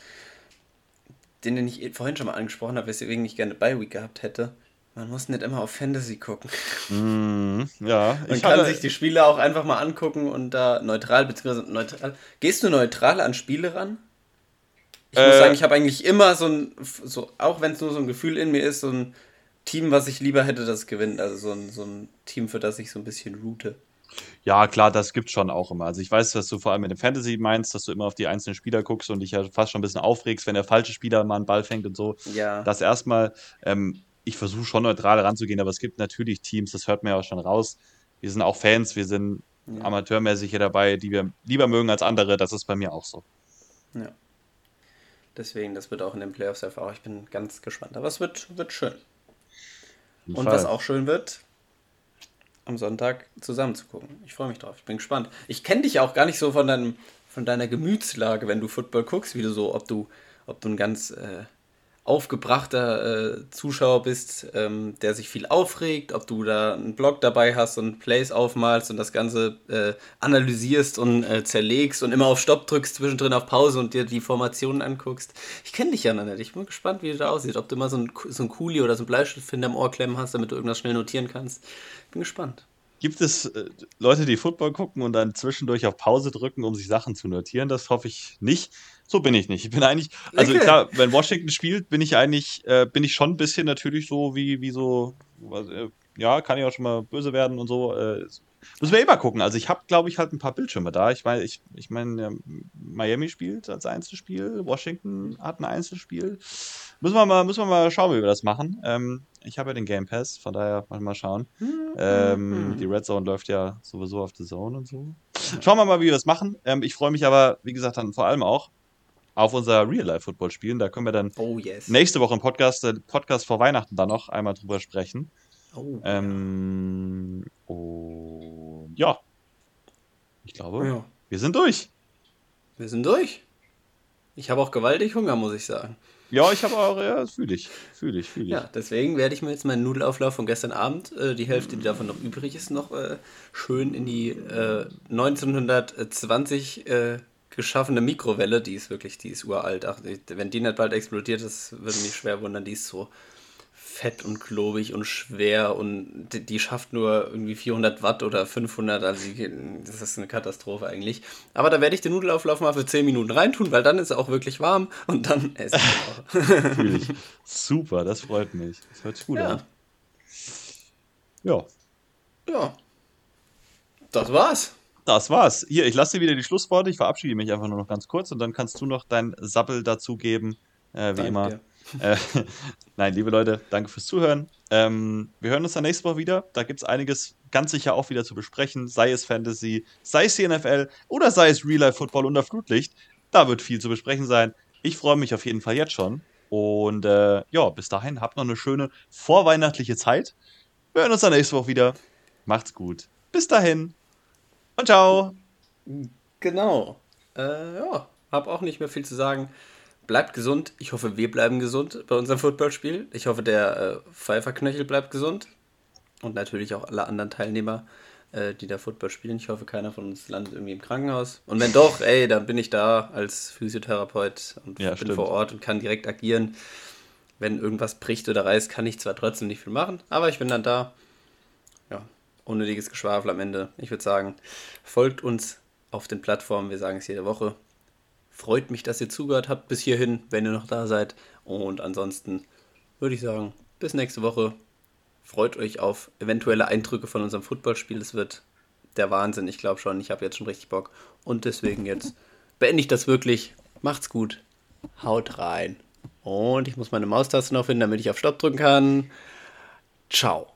den ich vorhin schon mal angesprochen habe, weswegen ich gerne bei Week gehabt hätte. Man muss nicht immer auf Fantasy gucken.
Mm, ja,
Man kann sich die Spiele auch einfach mal angucken und da neutral bzw. neutral. Gehst du neutral an Spiele ran? Ich äh, muss sagen, ich habe eigentlich immer so ein, so, auch wenn es nur so ein Gefühl in mir ist, so ein Team, was ich lieber hätte, das gewinnt. Also so ein, so ein Team, für das ich so ein bisschen route.
Ja, klar, das gibt schon auch immer. Also ich weiß, dass du vor allem mit dem Fantasy meinst, dass du immer auf die einzelnen Spieler guckst und dich ja fast schon ein bisschen aufregst, wenn der falsche Spieler mal einen Ball fängt und so.
Ja.
Das erstmal, ähm, ich versuche schon neutral ranzugehen, aber es gibt natürlich Teams, das hört man ja auch schon raus. Wir sind auch Fans, wir sind ja. amateurmäßig hier dabei, die wir lieber mögen als andere. Das ist bei mir auch so.
Ja. Deswegen, das wird auch in den Playoffs erfahren. Ich bin ganz gespannt. Aber es wird, wird schön. Und Fall. was auch schön wird, am Sonntag zusammen zu gucken. Ich freue mich drauf. Ich bin gespannt. Ich kenne dich auch gar nicht so von, deinem, von deiner Gemütslage, wenn du Football guckst, wie du so, ob du, ob du ein ganz äh, aufgebrachter äh, Zuschauer bist, ähm, der sich viel aufregt, ob du da einen Blog dabei hast und Plays aufmalst und das Ganze äh, analysierst und äh, zerlegst und immer auf Stopp drückst, zwischendrin auf Pause und dir die Formationen anguckst. Ich kenne dich ja noch nicht. Ich bin gespannt, wie du da aussiehst. Ob du immer so ein, so Kuli oder so ein Bleistift am Ohr klemmen hast, damit du irgendwas schnell notieren kannst. Bin gespannt.
Gibt es äh, Leute, die Football gucken und dann zwischendurch auf Pause drücken, um sich Sachen zu notieren? Das hoffe ich nicht. So bin ich nicht. Ich bin eigentlich, also
Okay.
klar, wenn Washington spielt, bin ich eigentlich, äh, bin ich schon ein bisschen natürlich so wie, wie so, was, äh, ja, kann ich auch schon mal böse werden und so. Äh, müssen wir immer gucken. Also ich habe, glaube ich, halt ein paar Bildschirme da. Ich meine, ich, ich meine, Miami spielt als Einzelspiel, Washington hat ein Einzelspiel. Müssen wir mal, müssen wir mal schauen, wie wir das machen. Ähm, ich habe ja den Game Pass, von daher mal, schauen. Ähm, die Red Zone läuft ja sowieso auf The Zone und so. Schauen wir mal, wie wir das machen. Ähm, ich freue mich aber, wie gesagt, dann vor allem auch auf unser Real-Life-Football spielen. Da können wir dann
Oh yes.
nächste Woche im Podcast, äh, Podcast vor Weihnachten dann noch einmal drüber sprechen.
Oh.
Ähm, und ja, ich glaube,
ja.
wir sind durch.
Wir sind durch. Ich habe auch gewaltig Hunger, muss ich sagen.
Ja, ich habe auch, ja, fühle ich, fühle ich, fühle ich.
Ja, deswegen werde ich mir jetzt meinen Nudelauflauf von gestern Abend, äh, die Hälfte, die davon noch übrig ist, noch äh, schön in die äh, 1920 äh, geschaffene Mikrowelle, die ist wirklich, die ist uralt. Ach, wenn die nicht bald explodiert, das würde mich schwer wundern. Die ist so fett und klobig und schwer und die, die schafft nur irgendwie 400 Watt oder 500, also die, das ist eine Katastrophe eigentlich. Aber da werde ich den Nudelauflauf mal für 10 Minuten reintun, weil dann ist er auch wirklich warm und dann esse ich auch.
Super, das freut mich. Das hört sich gut
Ja.
an. Ja,
Ja. Das war's.
Das war's. Hier, ich lasse dir wieder die Schlussworte. Ich verabschiede mich einfach nur noch ganz kurz und dann kannst du noch dein Sappel dazugeben, äh, wie
Danke
immer. Äh, nein, liebe Leute, danke fürs Zuhören. Ähm, wir hören uns dann nächste Woche wieder. Da gibt es einiges ganz sicher auch wieder zu besprechen, sei es Fantasy, sei es die NFL oder sei es Real Life Football unter Flutlicht. Da wird viel zu besprechen sein. Ich freue mich auf jeden Fall jetzt schon. Und äh, ja, bis dahin habt noch eine schöne vorweihnachtliche Zeit. Wir hören uns dann nächste Woche wieder. Macht's gut. Bis dahin. Und ciao.
Genau. Äh, ja, hab auch nicht mehr viel zu sagen. Bleibt gesund. Ich hoffe, wir bleiben gesund bei unserem Footballspiel. Ich hoffe, der äh, Pfeifferknöchel bleibt gesund. Und natürlich auch alle anderen Teilnehmer, äh, die da Football spielen. Ich hoffe, keiner von uns landet irgendwie im Krankenhaus. Und wenn doch, ey, dann bin ich da als Physiotherapeut und
Ja,
bin
stimmt.
vor Ort und kann direkt agieren. Wenn irgendwas bricht oder reißt, kann ich zwar trotzdem nicht viel machen, aber ich bin dann da. Unnötiges Geschwafel am Ende. Ich würde sagen, folgt uns auf den Plattformen. Wir sagen es jede Woche. Freut mich, dass ihr zugehört habt bis hierhin, wenn ihr noch da seid. Und ansonsten würde ich sagen, bis nächste Woche. Freut euch auf eventuelle Eindrücke von unserem Footballspiel. Es wird der Wahnsinn. Ich glaube schon, ich habe jetzt schon richtig Bock. Und deswegen jetzt beende ich das wirklich. Macht's gut. Haut rein. Und ich muss meine Maustaste noch finden, damit ich auf Stopp drücken kann. Ciao.